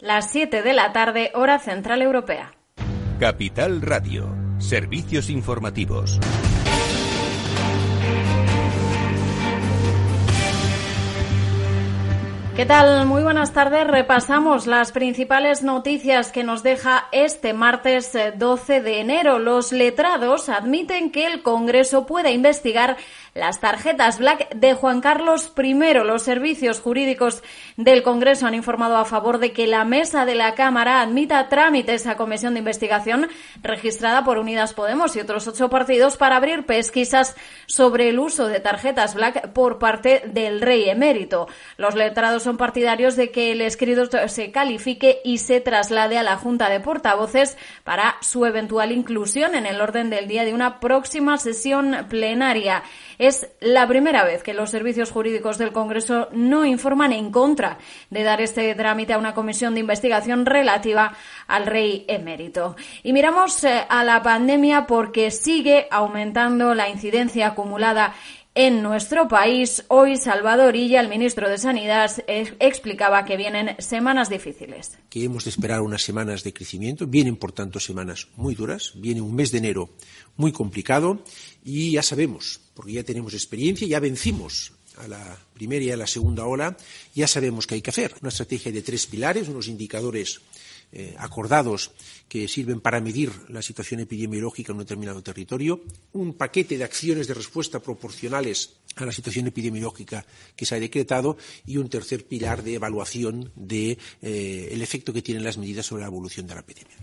Las 7 de la tarde, hora central europea. Capital Radio. Servicios informativos. ¿Qué tal? Muy buenas tardes. Repasamos las principales noticias que nos deja este martes 12 eh, de enero. Los letrados admiten que el Congreso pueda investigar las tarjetas Black de Juan Carlos I. Los servicios jurídicos del Congreso han informado a favor de que la mesa de la Cámara admita a comisión de investigación registrada por Unidas Podemos y otros ocho partidos para abrir pesquisas sobre el uso de tarjetas Black por parte del rey emérito. Los letrados son partidarios de que el escrito se califique y se traslade a la Junta de Portavoces para su eventual inclusión en el orden del día de una próxima sesión plenaria. Es la primera vez que los servicios jurídicos del Congreso no informan en contra de dar este trámite a una comisión de investigación relativa al rey emérito. Y miramos eh, a la pandemia porque sigue aumentando la incidencia acumulada en nuestro país. Hoy Salvador Illa, el ministro de Sanidad, explicaba que vienen semanas difíciles. Que hemos de esperar unas semanas de crecimiento. Vienen, por tanto, semanas muy duras. Viene un mes de enero muy complicado y ya sabemos porque ya tenemos experiencia, ya vencimos a la primera y a la segunda ola, ya sabemos qué hay que hacer. Una estrategia de tres pilares, unos indicadores eh, acordados que sirven para medir la situación epidemiológica en un determinado territorio, un paquete de acciones de respuesta proporcionales a la situación epidemiológica que se ha decretado y un tercer pilar de evaluación del de, eh, efecto que tienen las medidas sobre la evolución de la epidemia.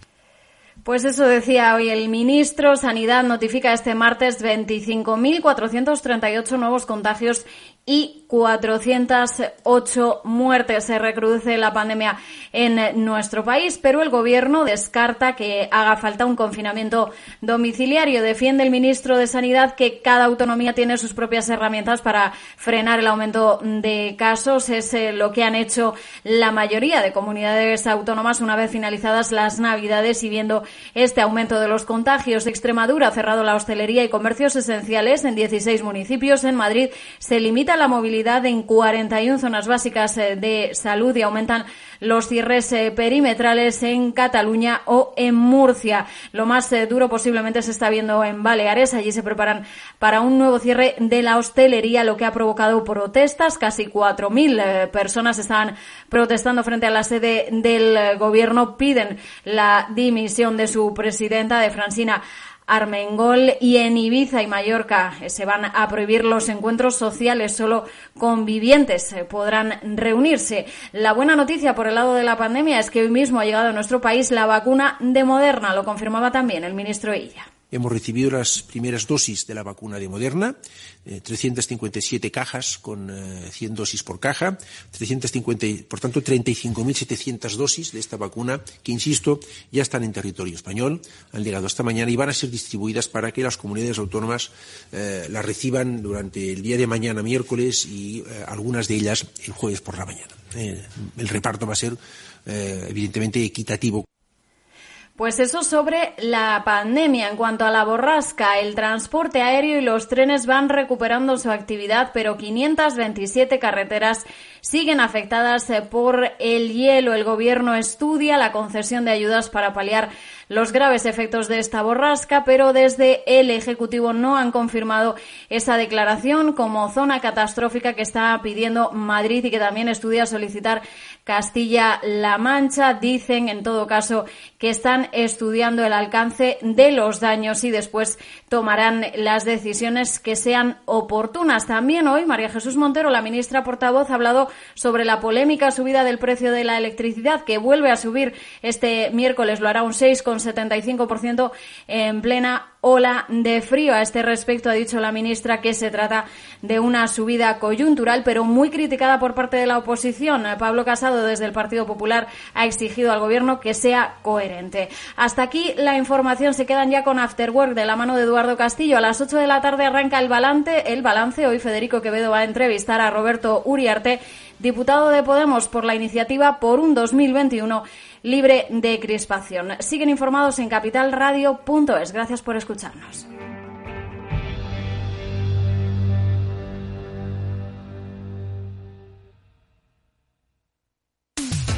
Pues eso decía hoy el ministro. Sanidad notifica este martes 25.438 nuevos contagios y 408 muertes. Se recrudece la pandemia en nuestro país, pero el Gobierno descarta que haga falta un confinamiento domiciliario. Defiende el ministro de Sanidad que cada autonomía tiene sus propias herramientas para frenar el aumento de casos. Es eh, lo que han hecho la mayoría de comunidades autónomas una vez finalizadas las Navidades y viendo este aumento de los contagios. Extremadura ha cerrado la hostelería y comercios esenciales en 16 municipios. En Madrid se limita la movilidad en 41 zonas básicas eh, de salud y aumentan los cierres eh, perimetrales en Cataluña o en Murcia. Lo más eh, duro posiblemente se está viendo en Baleares. Allí se preparan para un nuevo cierre de la hostelería, lo que ha provocado protestas. Casi 4.000 personas estaban protestando frente a la sede del gobierno. Piden la dimisión de su presidenta, de Francina Armengol y en Ibiza y Mallorca eh, se van a prohibir los encuentros sociales, solo convivientes eh, podrán reunirse. La buena noticia por el lado de la pandemia es que hoy mismo ha llegado a nuestro país la vacuna de Moderna, lo confirmaba también el ministro Illa. Hemos recibido las primeras dosis de la vacuna de Moderna, 357 eh, cajas con 100 dosis por caja, 350, por tanto 35.700 dosis de esta vacuna que, insisto, ya están en territorio español, han llegado esta mañana y van a ser distribuidas para que las comunidades autónomas eh, las reciban durante el día de mañana, miércoles, y eh, algunas de ellas el jueves por la mañana. el reparto va a ser evidentemente equitativo. Pues eso sobre la pandemia. En cuanto a la borrasca, el transporte aéreo y los trenes van recuperando su actividad, pero 527 carreteras siguen afectadas eh, por el hielo. El gobierno estudia la concesión de ayudas para paliar los graves efectos de esta borrasca, pero desde el Ejecutivo no han confirmado esa declaración como zona catastrófica que está pidiendo Madrid y que también estudia solicitar Castilla-La Mancha. Dicen, en todo caso, que están estudiando el alcance de los daños y después tomarán las decisiones que sean oportunas. También hoy María Jesús Montero, la ministra portavoz, ha hablado sobre la polémica subida del precio de la electricidad que vuelve a subir este miércoles. Lo hará un 6,75% en plena ola de frío. A este respecto ha dicho la ministra que se trata de una subida coyuntural, pero muy criticada por parte de la oposición. Pablo Casado, desde el Partido Popular, ha exigido al Gobierno que sea coherente. Hasta aquí la información. Se quedan ya con Afterwork de la mano de Eduardo Castillo. A las 8 de la tarde arranca el balance. El balance. Hoy Federico Quevedo va a entrevistar a Roberto Uriarte, diputado de Podemos por la iniciativa por un 2021 libre de crispación. Siguen informados en capitalradio.es. Gracias por escucharnos.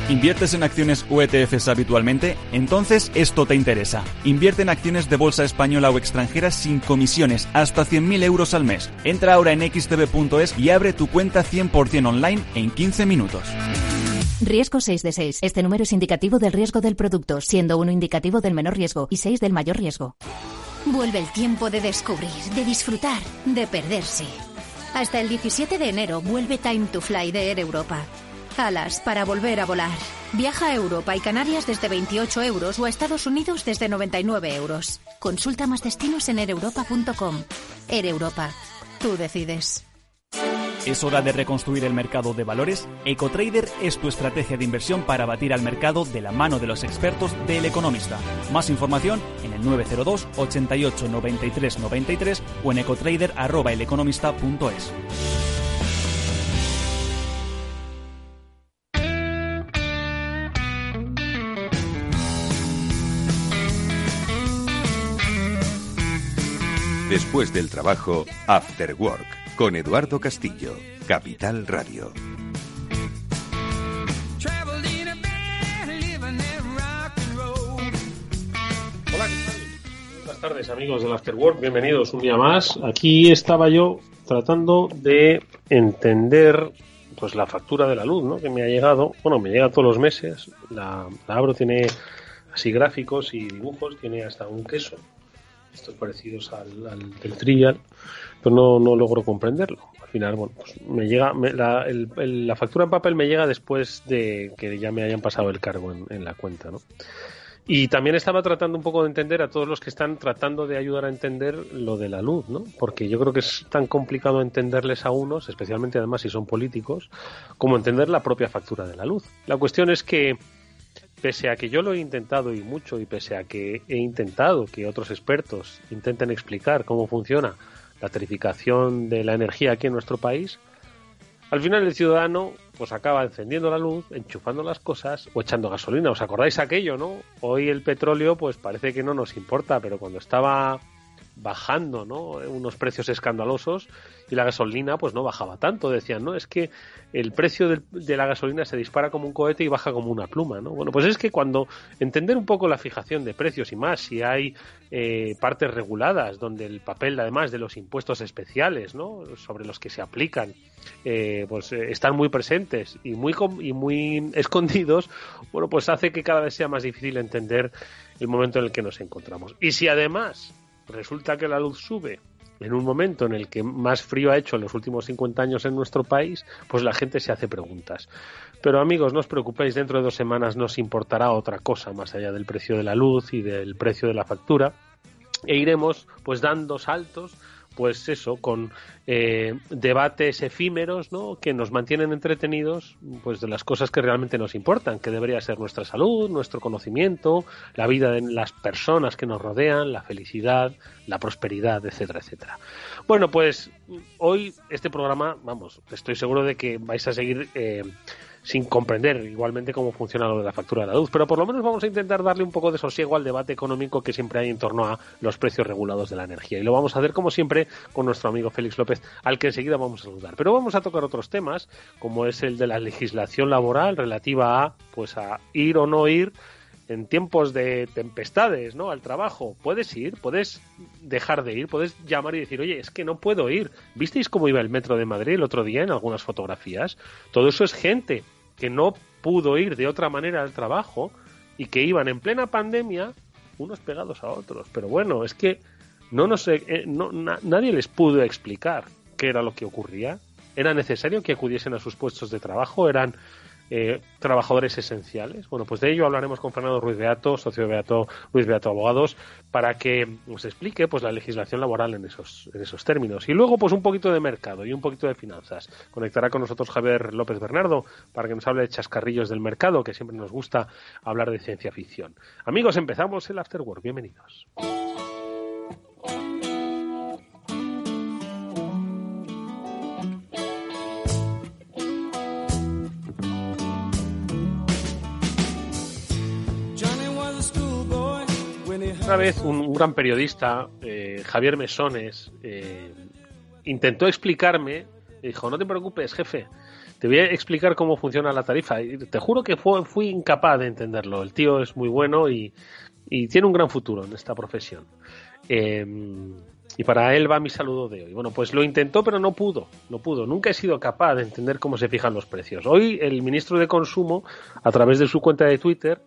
¿Inviertes en acciones o ETFs habitualmente? Entonces esto te interesa. Invierte en acciones de bolsa española o extranjera sin comisiones, hasta 100.000 euros al mes. Entra ahora en xtb.es y abre tu cuenta 100% online en 15 minutos. Riesgo 6 de 6. Este número es indicativo del riesgo del producto, siendo uno indicativo del menor riesgo y 6 del mayor riesgo. Vuelve el tiempo de descubrir, de disfrutar, de perderse. Hasta el 17 de enero vuelve Time to Fly de Air Europa. Alas para volver a volar. Viaja a Europa y Canarias desde 28 euros o a Estados Unidos desde 99 euros. Consulta más destinos en ereuropa.com. Air Europa. Tú decides. ¿Es hora de reconstruir el mercado de valores? EcoTrader es tu estrategia de inversión para batir al mercado de la mano de los expertos del Economista. Más información en el 902 88 93 93 o en ecotrader@eleconomista.es. Después del trabajo, After Work, con Eduardo Castillo, Capital Radio. Hola, ¿qué tal? Buenas tardes amigos del After Work, bienvenidos un día más. Aquí estaba yo tratando de entender pues la factura de la luz, ¿no? Que me ha llegado, bueno, me llega todos los meses, la, la abro, tiene así gráficos y dibujos, tiene hasta un queso estos parecidos al, al del trial, pero no, no logro comprenderlo. Al final, bueno, pues me llega, me, la, el, el, la, factura en papel me llega después de que ya me hayan pasado el cargo en, en la cuenta, ¿no? Y también estaba tratando un poco de entender a todos los que están tratando de ayudar a entender lo de la luz, ¿no? Porque yo creo que es tan complicado entenderles a unos, especialmente además si son políticos, como entender la propia factura de la luz. La cuestión es que pese a que yo lo he intentado y mucho y pese a que he intentado que otros expertos intenten explicar cómo funciona la tarificación de la energía aquí en nuestro país, al final el ciudadano pues acaba encendiendo la luz, enchufando las cosas o echando gasolina. ¿Os acordáis aquello, no? Hoy el petróleo pues parece que no nos importa, pero cuando estaba bajando, ¿no? Unos precios escandalosos y la gasolina pues no bajaba tanto. Decían, no, es que el precio de, la gasolina se dispara como un cohete y baja como una pluma, ¿no? Bueno, pues es que cuando entender un poco la fijación de precios y más, si hay eh, partes reguladas donde el papel, además de los impuestos especiales, ¿no? Sobre los que se aplican, eh, pues eh, están muy presentes y muy y muy escondidos, bueno, pues hace que cada vez sea más difícil entender el momento en el que nos encontramos. Y si además resulta que la luz sube en un momento en el que más frío ha hecho en los últimos 50 años en nuestro país, pues la gente se hace preguntas. Pero amigos, no os preocupéis, dentro de dos semanas nos importará otra cosa más allá del precio de la luz y del precio de la factura e iremos pues dando saltos pues eso, con eh, debates efímeros, ¿no? Que nos mantienen entretenidos, pues de las cosas que realmente nos importan, que debería ser nuestra salud, nuestro conocimiento, la vida de las personas que nos rodean, la felicidad, la prosperidad, etcétera, etcétera. Bueno, pues hoy este programa, vamos, estoy seguro de que vais a seguir eh, sin comprender igualmente cómo funciona lo de la factura de la luz, pero por lo menos vamos a intentar darle un poco de sosiego al debate económico que siempre hay en torno a los precios regulados de la energía. Y lo vamos a hacer como siempre con nuestro amigo Félix López, al que enseguida vamos a saludar. Pero vamos a tocar otros temas, como es el de la legislación laboral relativa a pues a ir o no ir en tiempos de tempestades, ¿no? Al trabajo. Puedes ir, puedes dejar de ir, puedes llamar y decir, oye, es que no puedo ir. ¿Visteis cómo iba el metro de Madrid el otro día en algunas fotografías? Todo eso es gente que no pudo ir de otra manera al trabajo y que iban en plena pandemia unos pegados a otros. Pero bueno, es que no, nos, eh, no na, nadie les pudo explicar qué era lo que ocurría. Era necesario que acudiesen a sus puestos de trabajo, eran eh, trabajadores esenciales. Bueno, pues de ello hablaremos con Fernando Ruiz Beato, socio de Beato, Ruiz Beato Abogados, para que nos explique pues la legislación laboral en esos, en esos términos. Y luego, pues un poquito de mercado y un poquito de finanzas. Conectará con nosotros Javier López Bernardo para que nos hable de chascarrillos del mercado, que siempre nos gusta hablar de ciencia ficción. Amigos, empezamos el Afterwork. Bienvenidos. Una vez un, un gran periodista, eh, Javier Mesones, eh, intentó explicarme, dijo, no te preocupes, jefe, te voy a explicar cómo funciona la tarifa. Te juro que fui incapaz de entenderlo. El tío es muy bueno y, tiene un gran futuro en esta profesión. Em, y para él va mi saludo de hoy. Bueno, pues lo intentó, pero no pudo. No pudo. Nunca he sido capaz de entender cómo se fijan los precios. Hoy el ministro de Consumo, a través de su cuenta de Twitter,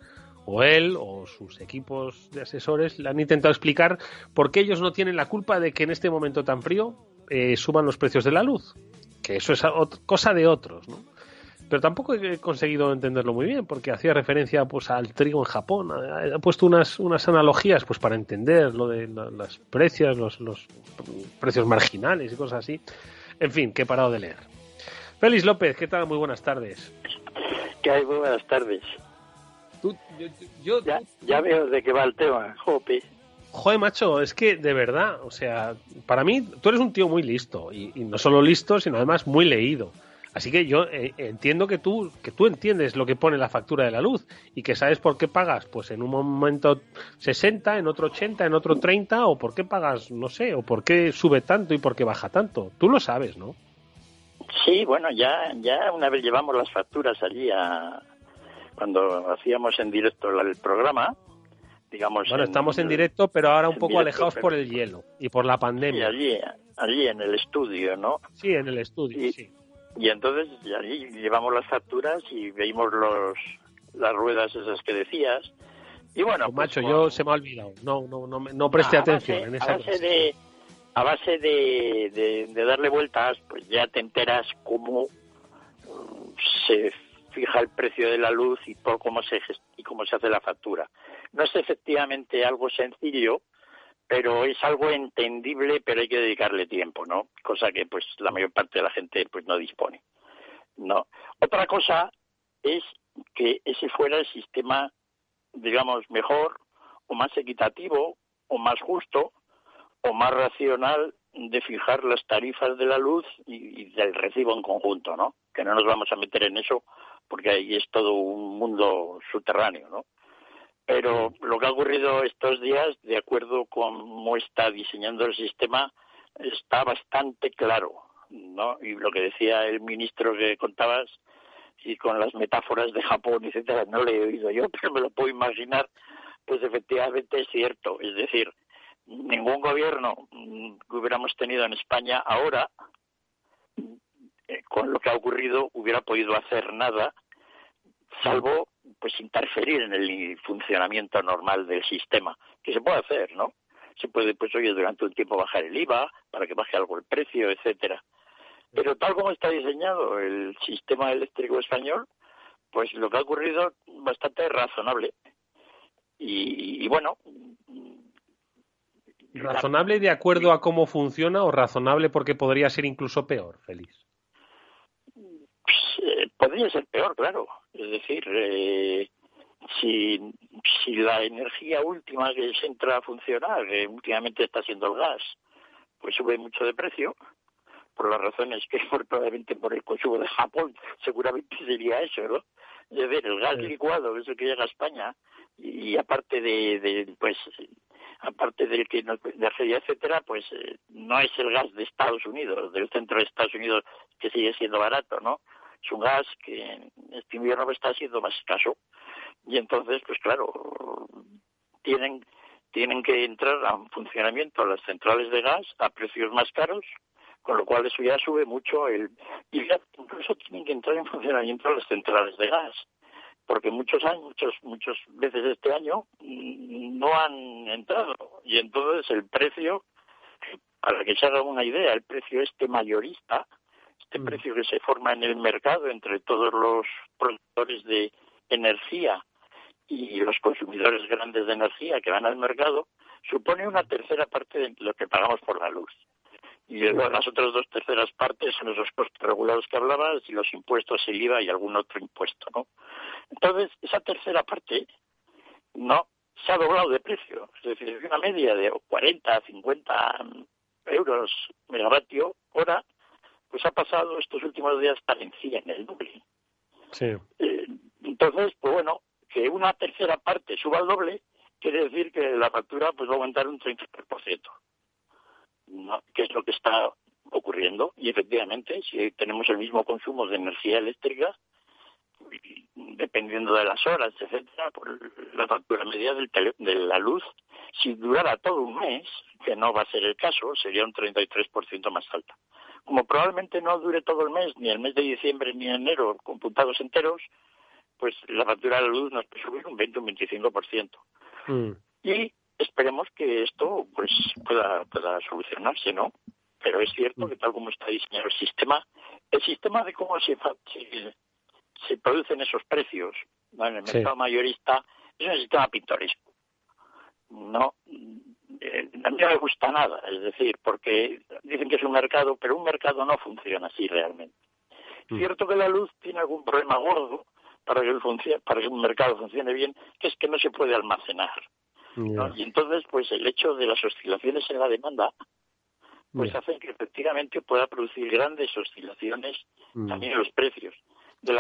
o él o sus equipos de asesores le han intentado explicar por qué ellos no tienen la culpa de que en este momento tan frío eh, suban los precios de la luz. Que eso es cosa de otros, ¿no? Pero tampoco he conseguido entenderlo muy bien, porque hacía referencia pues al trigo en Japón. Ha, puesto unas, unas analogías pues para entender lo de los precios, los, los precios marginales y cosas así. En fin, que he parado de leer. Félix López, ¿qué tal? Muy buenas tardes. ¿Qué hay? Muy buenas tardes ya, veo de qué va el tema, Jope. Joder, macho, es que de verdad, o sea, para mí tú eres un tío muy listo y, no solo listo, sino además muy leído. Así que yo eh, entiendo que tú que tú entiendes lo que pone la factura de la luz y que sabes por qué pagas, pues en un momento 60, en otro 80, en otro 30 o por qué pagas, no sé, o por qué sube tanto y por qué baja tanto. Tú lo sabes, ¿no? Sí, bueno, ya ya una vez llevamos las facturas allí a, cuando hacíamos en directo el programa, digamos. Bueno, estamos en directo, pero ahora un poco alejados por el hielo y por la pandemia. allí, allí en el estudio, ¿no? Sí, en el estudio, y, sí. Y entonces allí llevamos las facturas y veíamos los, las ruedas esas que decías. Y bueno, pues, macho, yo se me ha olvidado. No, no, no, no preste atención en esa. A base de, a base de, de darle vueltas, pues ya te enteras cómo se fija el precio de la luz y por cómo se y cómo se hace la factura. No es efectivamente algo sencillo, pero es algo entendible, pero hay que dedicarle tiempo, ¿no? Cosa que pues la mayor parte de la gente pues no dispone. No. Otra cosa es que ese fuera el sistema digamos mejor o más equitativo o más justo o más racional de fijar las tarifas de la luz y, y, del recibo en conjunto, ¿no? Que no nos vamos a meter en eso porque ahí es todo un mundo subterráneo, ¿no? Pero lo que ha ocurrido estos días, de acuerdo con cómo está diseñando el sistema, está bastante claro, ¿no? Y lo que decía el ministro que contabas, y con las metáforas de Japón, etcétera, no le he oído yo, pero me lo puedo imaginar, pues efectivamente es cierto. Es decir, ningún gobierno que hubiéramos tenido en España ahora eh, con lo que ha ocurrido hubiera podido hacer nada, salvo pues interferir en el funcionamiento normal del sistema, que se puede hacer, ¿no? Se puede, pues oye, durante un tiempo bajar el IVA para que baje algo el precio, etcétera. Pero tal como está diseñado el sistema eléctrico español, pues lo que ha ocurrido bastante razonable. Y, y bueno. ¿Razonable de acuerdo a cómo funciona o razonable porque podría ser incluso peor, Félix? podría ser peor, claro. Es decir, eh, si, si la energía última que se entra a funcionar, que últimamente está siendo el gas, pues sube mucho de precio, por las razones que probablemente por el consumo de Japón, seguramente sería eso, ¿no? Es decir, el gas licuado, eso que llega a España, y, aparte de, de, pues, aparte del que no, de etcétera, pues eh, no es el gas de Estados Unidos, del centro de Estados Unidos que sigue siendo barato, ¿no? Es un gas que este invierno está siendo más escaso. Y entonces pues claro tienen tienen que entrar a funcionamiento las centrales de gas a precios más caros con lo cual eso ya sube mucho el y ya incluso tienen que entrar en funcionamiento las centrales de gas porque muchos años muchos muchas veces este año no han entrado. Y entonces el precio para que se haga una idea el precio este mayorista este mm. precio que se forma en el mercado entre todos los productores de energía y los consumidores grandes de energía que van al mercado, supone una tercera parte de lo que pagamos por la luz. Y las otras dos terceras partes son esos costes regulados que hablabas y los impuestos, el IVA y algún otro impuesto, ¿no? Entonces, esa tercera parte no se ha doblado de precio. Es decir, una media de 40, 50 euros megavatio hora pues ha pasado estos últimos días estar en el doble. Sí. Eh, entonces, pues bueno, que una tercera parte suba al doble quiere decir que la factura pues va a aumentar un 33%, ¿no? que es lo que está ocurriendo y efectivamente si tenemos el mismo consumo de energía eléctrica dependiendo de las horas, etcétera, por la factura media del de la luz, si durara todo un mes, que no va a ser el caso, sería un 33% más alta. Como probablemente no dure todo el mes, ni el mes de diciembre ni enero, computados enteros, pues la factura de la luz nos puede subir un 20 o un 25%. Mm. Y esperemos que esto pues pueda, pueda solucionarse, ¿no? Pero es cierto mm. que tal como está diseñado el sistema, el sistema de cómo se, se se producen esos precios en el mercado mayorista es un sistema pintoresco. No, a mí no me gusta nada, es decir, porque dicen que es un mercado, pero un mercado no funciona así realmente. Mm. Cierto que la luz tiene algún problema gordo para que, el para que un mercado funcione bien, que es que no se puede almacenar. Y entonces, pues el hecho de las oscilaciones en la demanda, pues hace que efectivamente pueda producir grandes oscilaciones mm. también en los precios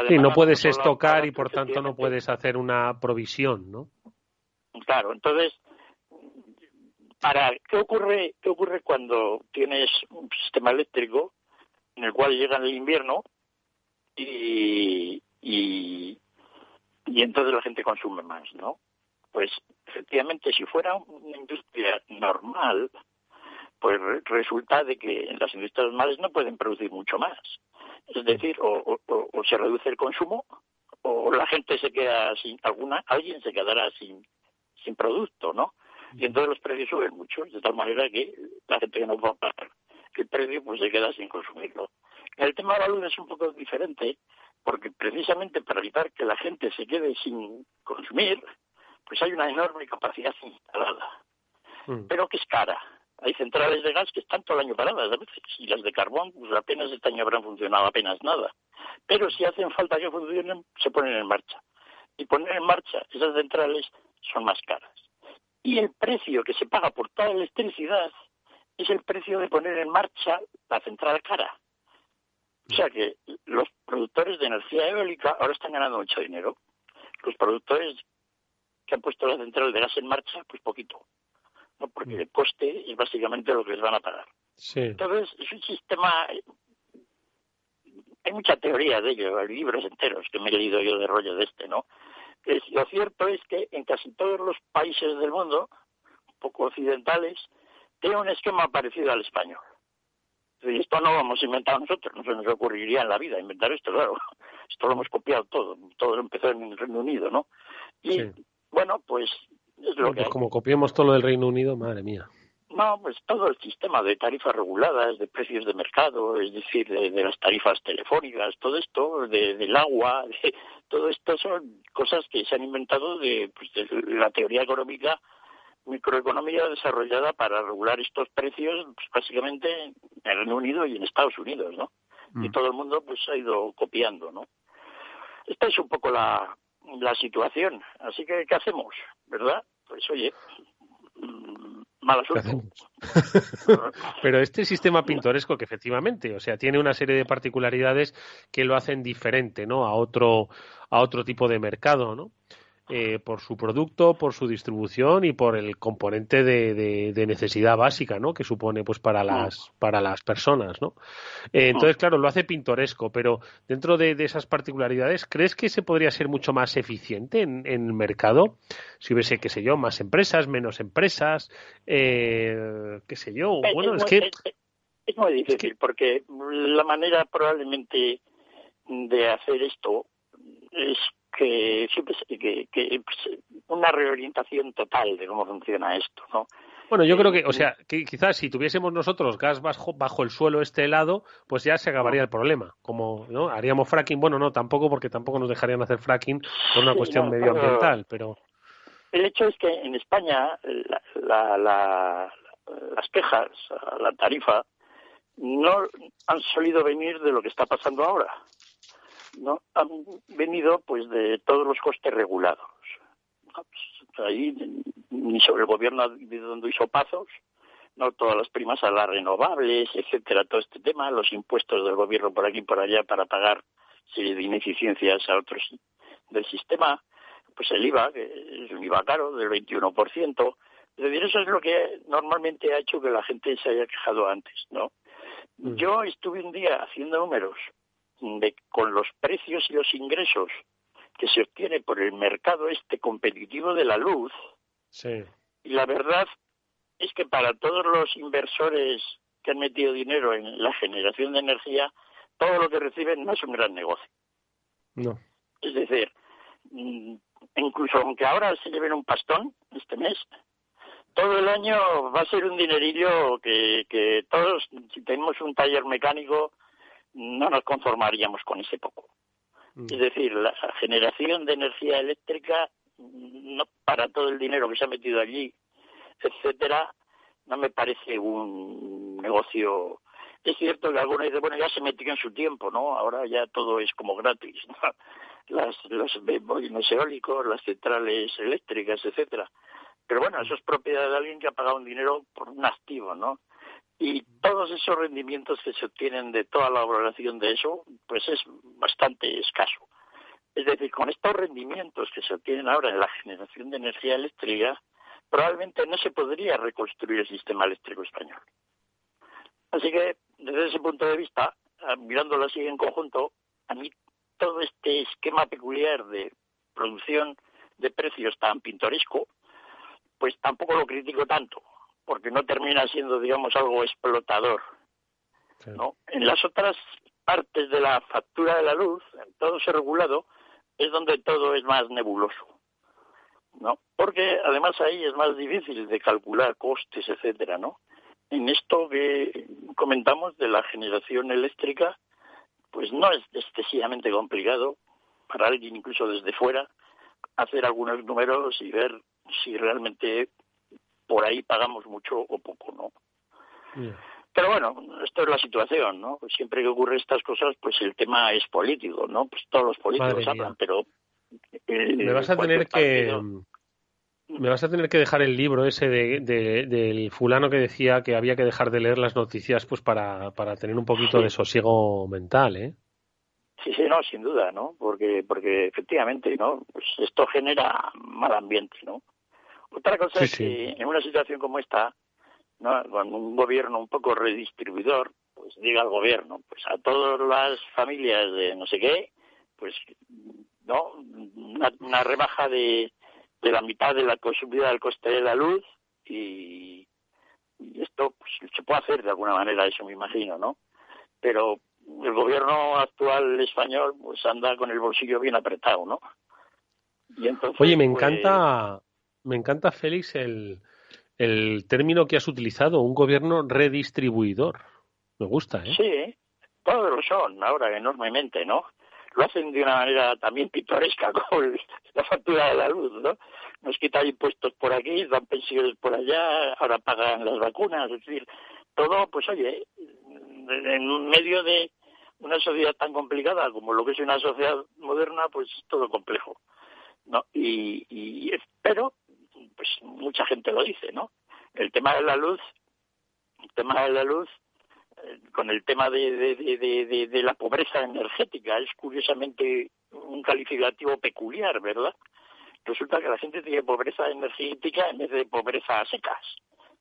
sí, no puedes estocar y por tanto no puedes hacer una provisión, ¿no? Claro, entonces, para ¿qué ocurre, qué ocurre cuando tienes un sistema eléctrico en el cual llega el invierno y, y, entonces la gente consume más, ¿no? Pues efectivamente, si fuera una industria normal, pues resulta de que las industrias normales no pueden producir mucho más. Es decir, o, se reduce el consumo o la gente se queda sin alguna, alguien se quedará sin, sin producto, ¿no? Y entonces los precios suben mucho, de tal manera que la gente que no va a pagar el precio pues se queda sin consumirlo. El tema de la luz es un poco diferente, porque precisamente para evitar que la gente se quede sin consumir, pues hay una enorme capacidad instalada, mm. pero que es cara. Hay centrales de gas que están todo el año paradas a veces, y las de carbón pues apenas este año habrán funcionado apenas nada. Pero si hacen falta que funcionen, se ponen en marcha. Y poner en marcha esas centrales son más caras. Y el precio que se paga por toda la electricidad es el precio de poner en marcha la central cara. O sea que los productores de energía eólica ahora están ganando mucho dinero. Los productores que han puesto la central de gas en marcha, pues poquito porque el coste es básicamente lo que les van a pagar. Entonces, es un sistema. Hay mucha teoría de ello, hay libros enteros que me he leído yo de rollo de este, ¿no? Es, lo cierto es que en casi todos los países del mundo, un poco occidentales, tiene un esquema parecido al español. Y esto no lo hemos inventado nosotros, no se nos ocurriría en la vida inventar esto, claro. Esto lo hemos copiado todo, todo empezó en el Reino Unido, ¿no? Y bueno, pues pues como copiemos todo lo del Reino Unido, madre mía. No, pues todo el sistema de tarifas reguladas, de precios de mercado, es decir, de, las tarifas telefónicas, todo esto, del agua, todo esto son cosas que se han inventado de, pues, de la teoría económica, microeconomía desarrollada para regular estos precios, pues, básicamente en el Reino Unido y en Estados Unidos, ¿no? Y mm. todo el mundo pues ha ido copiando, ¿no? Esta es un poco la, la situación. Así que, ¿qué hacemos? ¿Verdad? Pues oye, mal asunto. Pero este sistema pintoresco que efectivamente, o sea, tiene una serie de particularidades que lo hacen diferente, ¿no? A otro, a otro tipo de mercado, ¿no? Eh, por su producto, por su distribución y por el componente de, de, necesidad básica, ¿no? Que supone, pues, para las para las personas, ¿no? Eh, entonces, claro, lo hace pintoresco, pero dentro de, esas particularidades, ¿crees que se podría ser mucho más eficiente en, el mercado si hubiese, qué sé yo, más empresas, menos empresas, eh, qué sé yo? Bueno, es, que es, muy difícil porque la manera probablemente de hacer esto es que siempre que, que pues, una reorientación total de cómo funciona esto, ¿no? Bueno, yo creo que, o sea, que quizás si tuviésemos nosotros gas bajo, bajo el suelo este helado, pues ya se acabaría el problema. Como, ¿no? Haríamos fracking, bueno, no, tampoco, porque tampoco nos dejarían hacer fracking por una cuestión medioambiental, pero... El hecho es que en España la, la, las quejas a la tarifa no han solido venir de lo que está pasando ahora. ¿No? han venido pues de todos los costes regulados. Pues, ahí ni sobre el gobierno donde hizo pasos, no todas las primas a las renovables, etcétera, todo este tema, los impuestos del gobierno por aquí y por allá para pagar serie de ineficiencias a otros del sistema, pues el IVA, que es un IVA caro del 21%, es decir, eso es lo que normalmente ha hecho que la gente se haya quejado antes, ¿no? Mm. Yo estuve un día haciendo números de, con los precios y los ingresos que se obtiene por el mercado este competitivo de la luz. Sí. Y la verdad es que para todos los inversores que han metido dinero en la generación de energía, todo lo que reciben no es un gran negocio. No. Es decir, mm, incluso aunque ahora se lleven un pastón este mes, todo el año va a ser un dinerillo que, que todos, si tenemos un taller mecánico, no nos conformaríamos con ese poco. Mm. Es decir, la generación de energía eléctrica, no para todo el dinero que se ha metido allí, etcétera, no me parece un negocio. Es cierto que algunos dicen, bueno, ya se metió en su tiempo, ¿no? Ahora ya todo es como gratis, ¿no? Las, los boinos eólicos, las centrales eléctricas, etcétera. Pero bueno, eso es propiedad de alguien que ha pagado un dinero por un activo, ¿no? Y todos esos rendimientos que se obtienen de toda la valoración de eso, pues es bastante escaso. Es decir, con estos rendimientos que se obtienen ahora en la generación de energía eléctrica, probablemente no se podría reconstruir el sistema eléctrico español. Así que, desde ese punto de vista, ah, mirándolo así en conjunto, a mí todo este esquema peculiar de producción de precios tan pintoresco, pues tampoco lo critico tanto, porque no termina siendo, digamos, algo explotador. ¿no? En las otras partes de la factura de la luz, en todo ese regulado, es donde todo es más nebuloso. ¿no? Porque además ahí es más difícil de calcular costes, etcétera, ¿no? En esto que comentamos de la generación eléctrica, pues no es excesivamente complicado para alguien incluso desde fuera hacer algunos números y ver si realmente por ahí pagamos mucho o poco, ¿no? Pero bueno, esto es la situación, ¿no? Siempre que ocurren estas cosas, pues el tema es político, ¿no? Pues todos los políticos hablan, pero... Eh, me vas a tener que... Me vas a tener que dejar el libro ese de, del fulano que decía que había que dejar de leer las noticias pues para, para tener un poquito de sosiego mental, ¿eh? Sí, sí, no, sin duda, ¿no? Porque, porque efectivamente, ¿no? Pues esto genera mal ambiente, ¿no? Otra cosa es que en una situación como esta, ¿no? con un gobierno un poco redistribuidor, pues diga el gobierno, pues a todas las familias de no sé qué, pues no una, rebaja de, de la mitad de la subida del coste de la luz y, y esto pues, se puede hacer de alguna manera, eso me imagino, ¿no? Pero el gobierno actual español pues anda con el bolsillo bien apretado, ¿no? Y entonces, Oye, me pues, encanta, me encanta Félix el, el término que has utilizado, un gobierno redistribuidor. Me gusta, ¿eh? Sí, todos lo son ahora enormemente, ¿no? Lo hacen de una manera también pintoresca con la factura de la luz, ¿no? Nos quitan impuestos por aquí, dan pensiones por allá, ahora pagan las vacunas, es decir, todo, pues oye, en medio de una sociedad tan complicada como lo que es una sociedad moderna, pues todo complejo. ¿no? Y, y pero pues mucha gente lo dice, ¿no? El tema de la luz, el tema de la luz, eh, con el tema de, de, de, la pobreza energética, es curiosamente un calificativo peculiar, ¿verdad? Resulta que la gente tiene pobreza energética en vez de pobreza a secas,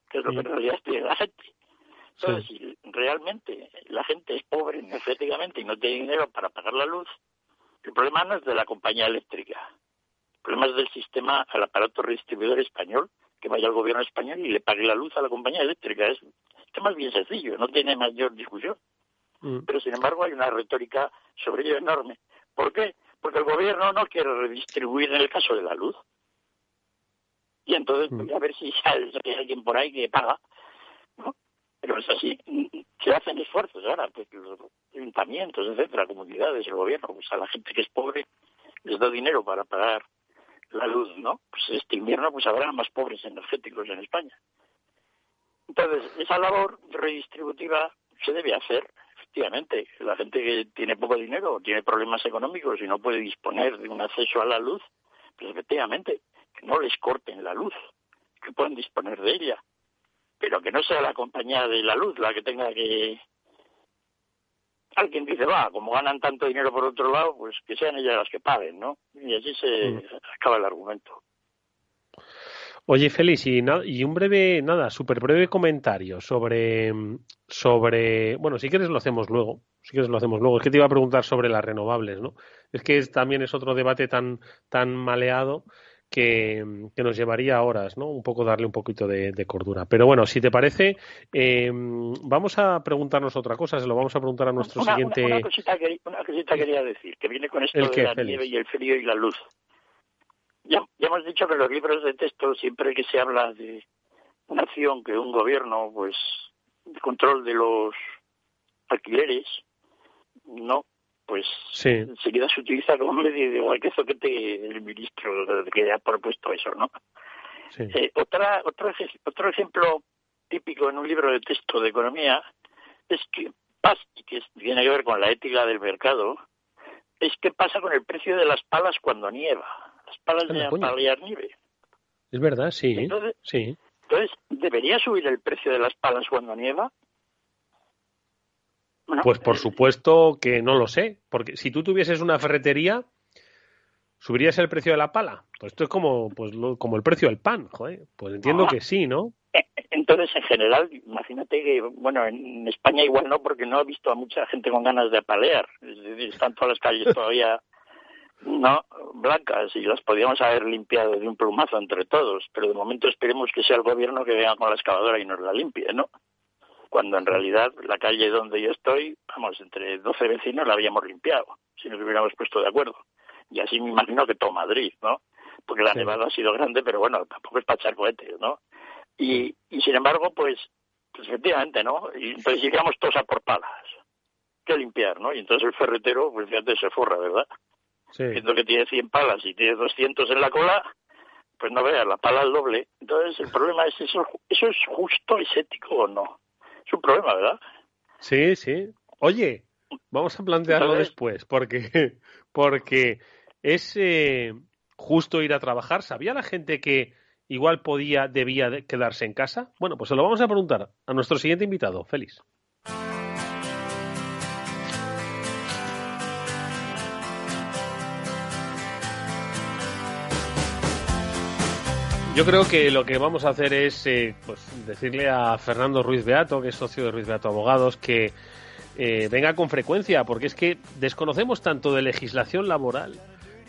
que es lo que en realidad tiene la gente. Entonces, si realmente la gente es pobre energéticamente y no tiene dinero para pagar la luz, el problema no es de la compañía eléctrica. El problema es del sistema, al aparato redistribuidor español, que vaya al gobierno español y le pague la luz a la compañía eléctrica. Es más bien sencillo, no tiene mayor discusión. Mm. Pero, sin embargo, hay una retórica sobre ello enorme. ¿Por qué? Porque el gobierno no quiere redistribuir en el caso de la luz. Y entonces, pues, mm. a ver si hay alguien por ahí que paga. ¿no? Pero es así. Se hacen esfuerzos ahora, pues los ayuntamientos, etcétera, comunidades, el gobierno, pues a la gente que es pobre les da dinero para pagar la luz, ¿no? Pues este invierno pues habrá más pobres energéticos en España. Entonces, esa labor redistributiva se debe hacer, efectivamente. La gente que tiene poco dinero o tiene problemas económicos y no puede disponer de un acceso a la luz, pues efectivamente, que no les corten la luz, que puedan disponer de ella pero que no sea la compañía de la luz la que tenga que... Alguien dice, va, como ganan tanto dinero por otro lado, pues que sean ellas las que paguen, ¿no? Y así se mm. acaba el argumento. Oye, Félix, y, y un breve, nada, súper breve comentario sobre, sobre, bueno, si quieres lo hacemos luego, si quieres lo hacemos luego. Es que te iba a preguntar sobre las renovables, ¿no? Es que también es otro debate tan, tan maleado que, nos llevaría horas, ¿no? Un poco darle un poquito de, cordura. Pero bueno, si te parece, eh, vamos a preguntarnos otra cosa, se lo vamos a preguntar a nuestro siguiente. Una, cosita, quería decir, que viene con esto de la nieve y el frío y la luz. Ya, ya hemos dicho que los libros de texto, siempre que se habla de una acción que un gobierno, pues, de control de los alquileres, no, pues sí. enseguida se utiliza como medio de igual que eso que te, el ministro que ha propuesto eso, ¿no? Eh, otra, otro, otro ejemplo típico en un libro de texto de economía es que pasa, que tiene que ver con la ética del mercado, es que pasa con el precio de las palas cuando nieva. Las palas de paliar nieve. Es verdad, sí. Entonces, sí. Entonces, ¿debería subir el precio de las palas cuando nieva? Pues por supuesto que no lo sé, porque si tú tuvieses una ferretería, ¿subirías el precio de la pala? Pues esto es como, pues, como el precio del pan, joder. Pues entiendo que sí, ¿no? Eh, entonces, en general, imagínate que, bueno, en España igual no, porque no he visto a mucha gente con ganas de apalear. Es decir, están todas las calles todavía no blancas y las podíamos haber limpiado de un plumazo entre todos, pero de momento esperemos que sea el gobierno que venga con la excavadora y nos la limpie, ¿no? Cuando en realidad la calle donde yo estoy, vamos, entre 12 vecinos la habíamos limpiado, si nos hubiéramos puesto de acuerdo. Y así me imagino que todo Madrid, ¿no? Porque la nevada ha sido grande, pero bueno, tampoco es para echar cohetes, ¿no? Y, y sin embargo, pues, pues efectivamente, ¿no? Y entonces llegamos todos a por palas. que limpiar, ¿no? Y entonces el ferretero, pues fíjate, se forra, ¿verdad? Sí. Viendo que tiene 100 palas y tiene 200 en la cola, pues no veas, la pala es doble. Entonces el problema es, ¿eso, ¿eso es justo, es ético o no? Es un problema, ¿verdad? Sí, sí. Oye, vamos a plantearlo después, porque, porque es eh, justo ir a trabajar. ¿Sabía la gente que igual podía, debía quedarse en casa? Bueno, pues se lo vamos a preguntar a nuestro siguiente invitado, Félix. Yo creo que lo que vamos a hacer es eh, pues, decirle a Fernando Ruiz Beato, que es socio de Ruiz Beato Abogados, que eh, venga con frecuencia, porque es que desconocemos tanto de legislación laboral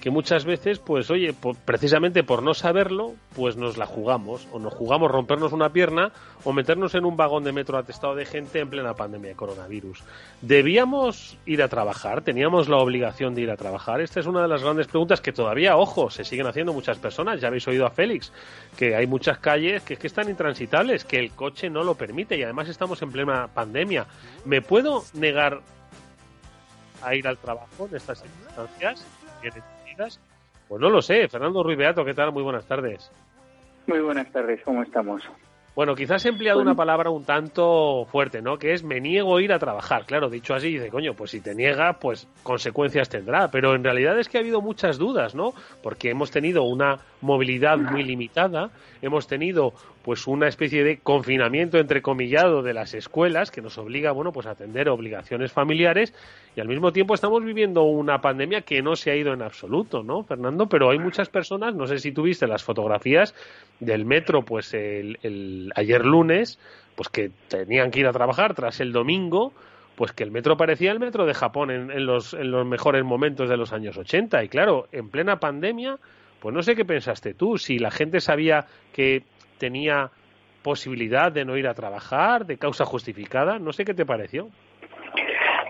que muchas veces, pues oye, precisamente por no saberlo, pues nos la jugamos, o nos jugamos rompernos una pierna o meternos en un vagón de metro atestado de gente en plena pandemia de coronavirus. ¿Debíamos ir a trabajar? ¿Teníamos la obligación de ir a trabajar? Esta es una de las grandes preguntas que todavía, ojo, se siguen haciendo muchas personas. Ya habéis oído a Félix, que hay muchas calles que, que están intransitables, que el coche no lo permite y además estamos en plena pandemia. ¿Me puedo negar a ir al trabajo en estas circunstancias? Pues no lo sé. Fernando Ruiz Beato, ¿qué tal? Muy buenas tardes. Muy buenas tardes, ¿cómo estamos? Bueno, quizás he empleado pues una palabra un tanto fuerte, ¿no? Que es me niego a ir a trabajar. Claro, dicho así, dice, coño, pues si te niega, pues consecuencias tendrá. Pero en realidad es que ha habido muchas dudas, ¿no? Porque hemos tenido una movilidad muy limitada, hemos tenido pues una especie de confinamiento entrecomillado de las escuelas que nos obliga, bueno, pues a atender obligaciones familiares y al mismo tiempo estamos viviendo una pandemia que no se ha ido en absoluto, ¿no, Fernando? Pero hay muchas personas, no sé si tuviste las fotografías del metro, pues el, ayer lunes, pues que tenían que ir a trabajar tras el domingo, pues que el metro parecía el metro de Japón en, en, los, en los mejores momentos de los años 80. Y claro, en plena pandemia, pues no sé qué pensaste tú, si la gente sabía que tenía posibilidad de no ir a trabajar, de causa justificada, no sé qué te pareció.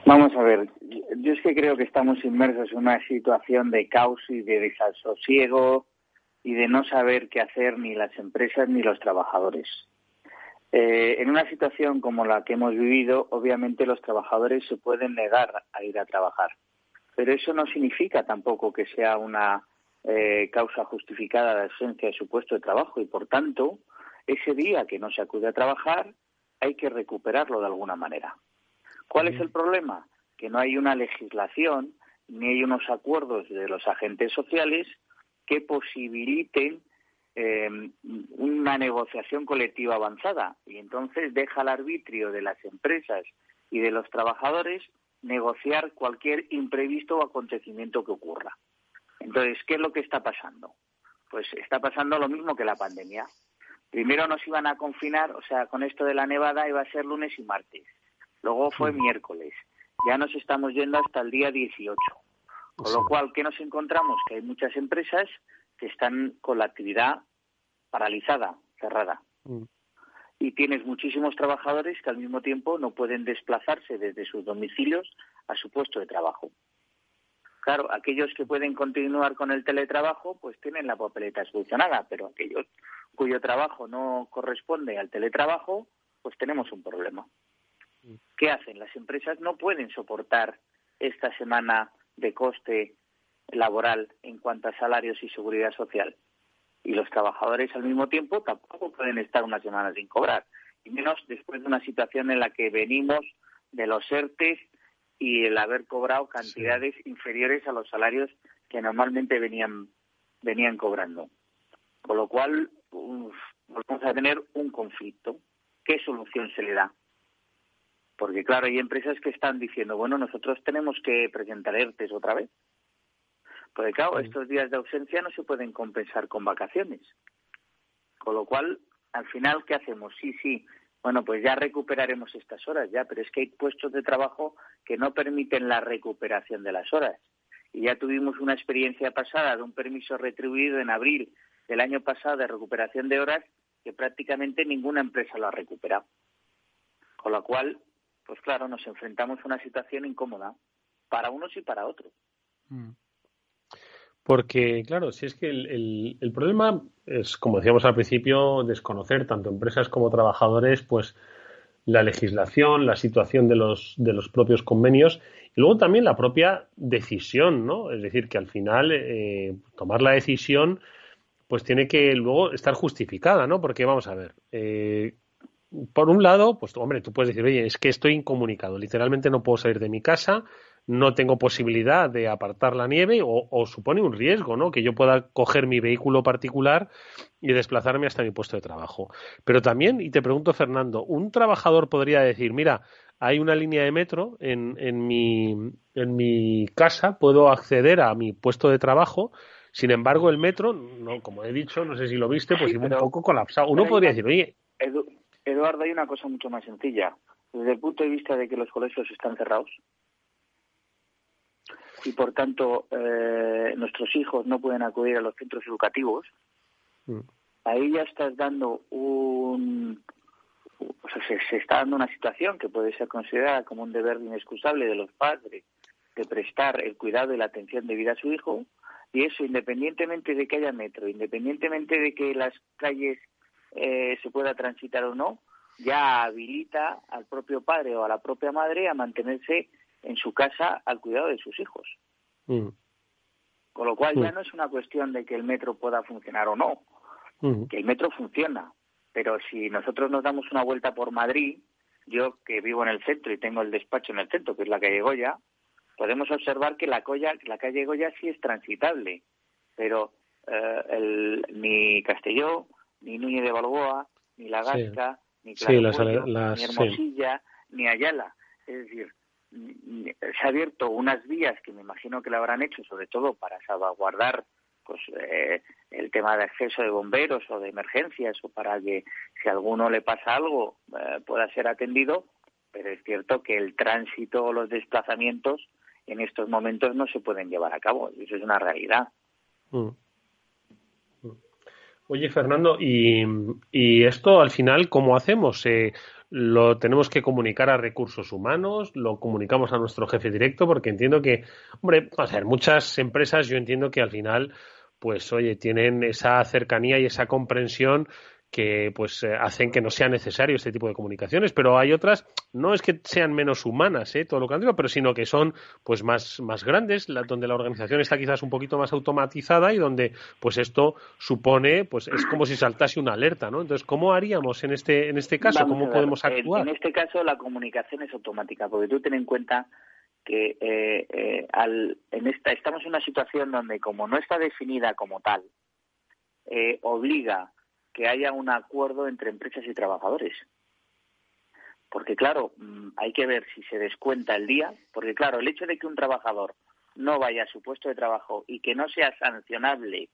Vamos a ver, yo es que creo que estamos inmersos en una situación de caos y de desasosiego y de no saber qué hacer ni las empresas ni los trabajadores. Eh, en una situación como la que hemos vivido, obviamente los trabajadores se pueden negar a ir a trabajar, pero eso no significa tampoco que sea una eh, causa justificada de ausencia de su puesto de trabajo y, por tanto, ese día que no se acude a trabajar hay que recuperarlo de alguna manera. ¿Cuál es el problema? Que no hay una legislación ni hay unos acuerdos de los agentes sociales que posibiliten em, una negociación colectiva avanzada y entonces deja al arbitrio de las empresas y de los trabajadores negociar cualquier imprevisto o acontecimiento que ocurra. Entonces, ¿qué es lo que está pasando? pues está pasando lo mismo que la pandemia. Primero nos iban a confinar, o sea, con esto de la nevada iba a ser lunes y martes. Luego fue miércoles. Ya nos estamos yendo hasta el día 18. Con lo cual, ¿qué nos encontramos? Que hay muchas empresas que están con la actividad paralizada, cerrada. Mm. Y tienes muchísimos trabajadores que al mismo tiempo no pueden desplazarse desde sus domicilios a su puesto de trabajo. Claro, aquellos que pueden continuar con el teletrabajo, pues tienen la papeleta solucionada, pero aquellos cuyo trabajo no corresponde al teletrabajo, pues tenemos un problema. ¿Qué hacen? Las empresas no pueden soportar esta semana de coste laboral en cuanto a salarios y seguridad social. Y los trabajadores al mismo tiempo tampoco pueden estar una semana sin cobrar, y menos después de una situación en la que venimos de los ERTES y el haber cobrado cantidades inferiores a los salarios que normalmente venían, venían cobrando. Con lo cual, vamos a tener un conflicto. ¿Qué solución se le da? Porque claro, hay empresas que están diciendo, bueno, nosotros tenemos que presentar ERTES otra vez. Porque claro, estos días de ausencia no se pueden compensar con vacaciones. Con lo cual, al final, ¿qué hacemos? Sí, sí, bueno, pues ya recuperaremos estas horas, ya, pero es que hay puestos de trabajo que no permiten la recuperación de las horas. Y ya tuvimos una experiencia pasada de un permiso retribuido en abril del año pasado de recuperación de horas que prácticamente ninguna empresa lo ha recuperado. Con lo cual, pues claro, nos enfrentamos a una situación incómoda para unos y para otros. Mm. Porque, claro, si es que el, problema es, como decíamos al principio, desconocer tanto empresas como trabajadores, pues la legislación, la situación de los, de los propios convenios y luego también la propia decisión, ¿no? Es decir, que al final eh, tomar la decisión pues tiene que luego estar justificada, ¿no? Porque vamos a ver, eh, por un lado, pues hombre, tú puedes decir, oye, es que estoy incomunicado, literalmente no puedo salir de mi casa, no tengo posibilidad de apartar la nieve o, supone un riesgo, ¿no? Que yo pueda coger mi vehículo particular y desplazarme hasta mi puesto de trabajo. Pero también, y te pregunto, Fernando, un trabajador podría decir, mira, hay una línea de metro en, en, mi, en mi casa, puedo acceder a mi puesto de trabajo. Sin embargo, el metro, no, como he dicho, no sé si lo viste, pues iba un poco colapsado. Uno podría decir, oye. Eduardo, hay una cosa mucho más sencilla. Desde el punto de vista de que los colegios están cerrados, y por tanto eh, nuestros hijos no pueden acudir a los centros educativos, mm. ahí ya estás dando un. O sea, se, está dando una situación que puede ser considerada como un deber inexcusable de los padres de prestar el cuidado y la atención debida a su hijo, y eso independientemente de que haya metro, independientemente de que las calles eh, se pueda transitar o no, ya habilita al propio padre o a la propia madre a mantenerse en su casa al cuidado de sus hijos. Mm. Con lo cual ya mm. no es una cuestión de que el metro pueda funcionar o no, mm. que el metro funciona, pero si nosotros nos damos una vuelta por Madrid, yo que vivo en el centro y tengo el despacho en el centro, que es la calle Goya, podemos observar que la, la calle Goya sí es transitable, pero eh, el, ni Castelló, ni Núñez de Balboa, ni La Gasca, ni, ni Hermosilla, ni Ayala. Es decir, se ha abierto unas vías que me imagino que lo habrán hecho sobre todo para salvaguardar pues eh, el tema de acceso de bomberos o de emergencias o para que si a alguno le pasa algo eh, pueda ser atendido pero es cierto que el tránsito o los desplazamientos en estos momentos no se pueden llevar a cabo eso es una realidad mm. Mm. Oye Fernando y, y esto al final cómo hacemos eh, lo tenemos que comunicar a recursos humanos, lo comunicamos a nuestro jefe directo, porque entiendo que, hombre, a ver, muchas empresas yo entiendo que al final, pues oye, tienen esa cercanía y esa comprensión que pues eh, hacen que no sea necesario este tipo de comunicaciones, pero hay otras, no es que sean menos humanas, ¿eh? todo lo contrario, pero sino que son pues más, más grandes, donde la organización está quizás un poquito más automatizada y donde pues esto supone, pues es como si saltase una alerta, ¿no? Entonces, ¿cómo haríamos en este, en este caso? ¿Cómo podemos actuar? En, este caso la comunicación es automática, porque tú ten en cuenta que eh, eh, al, en esta, estamos en una situación donde como no está definida como tal, obliga que haya un acuerdo entre empresas y trabajadores. Porque claro, mm, hay que ver si se descuenta el día, porque claro, el hecho de que un trabajador no vaya a su puesto de trabajo y que no sea sancionable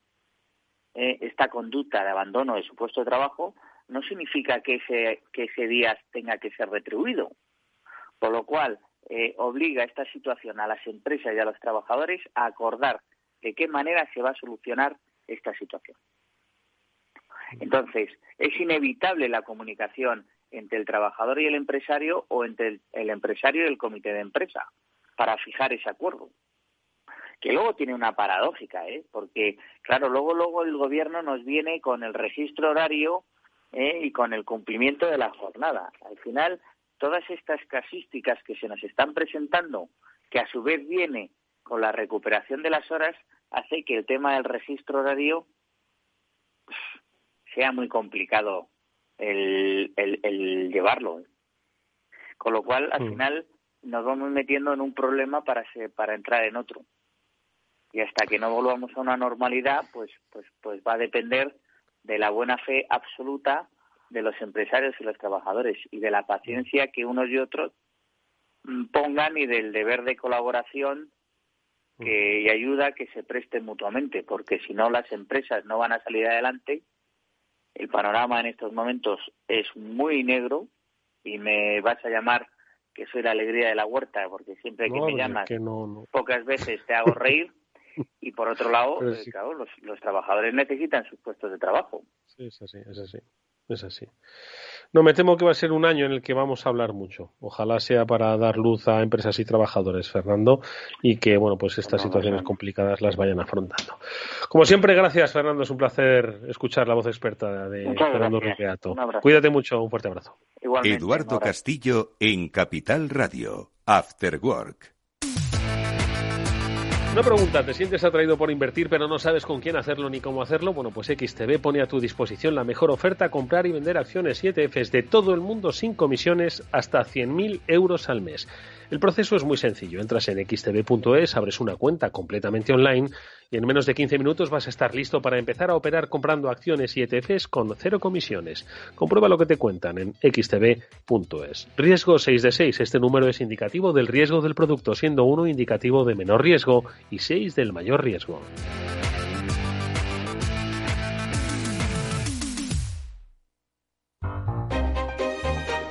eh, esta conducta de abandono de su puesto de trabajo, no significa que ese, que ese día tenga que ser retribuido. Por lo cual, eh, obliga esta situación a las empresas y a los trabajadores a acordar de qué manera se va a solucionar esta situación. Entonces, es inevitable la comunicación entre el trabajador y el empresario o entre el, empresario y el comité de empresa para fijar ese acuerdo. Que luego tiene una paradójica, ¿eh? porque, claro, luego, luego el gobierno nos viene con el registro horario ¿eh? y con el cumplimiento de la jornada. Al final, todas estas casísticas que se nos están presentando, que a su vez viene con la recuperación de las horas, hace que el tema del registro horario sea muy complicado el, el, llevarlo. Con lo cual, al mm. final, nos vamos metiendo en un problema para, para entrar en otro. Y hasta que no volvamos a una normalidad, pues, pues, pues va a depender de la buena fe absoluta de los empresarios y los trabajadores y de la paciencia que unos y otros mm, pongan y del deber de colaboración que, y ayuda que se presten mutuamente, porque si no las empresas no van a salir adelante el panorama en estos momentos es muy negro y me vas a llamar que soy la alegría de la huerta, porque siempre que me llamas, pocas veces te hago reír. y por otro lado, eh, claro, los, los, trabajadores necesitan sus puestos de trabajo. Sí, es así, es así. Es así. No, me temo que va a ser un año en el que vamos a hablar mucho. Ojalá sea para dar luz a empresas y trabajadores, Fernando, y que, bueno, pues estas situaciones complicadas las vayan afrontando. Como siempre, gracias, Fernando. Es un placer escuchar la voz experta de Fernando Riqueato. Cuídate mucho. Un fuerte abrazo. Eduardo Castillo en Capital Radio. After Work. Una pregunta, ¿te sientes atraído por invertir pero no sabes con quién hacerlo ni cómo hacerlo? Bueno, pues XTB pone a tu disposición la mejor oferta, comprar y vender acciones y ETFs de todo el mundo sin comisiones hasta 100.000 euros al mes. El proceso es muy sencillo. Entras en xtb.es, abres una cuenta completamente online y en menos de 15 minutos vas a estar listo para empezar a operar comprando acciones y ETFs con cero comisiones. Comprueba lo que te cuentan en xtb.es. Riesgo 6 de 6. Este número es indicativo del riesgo del producto, siendo uno indicativo de menor riesgo y 6 del mayor riesgo.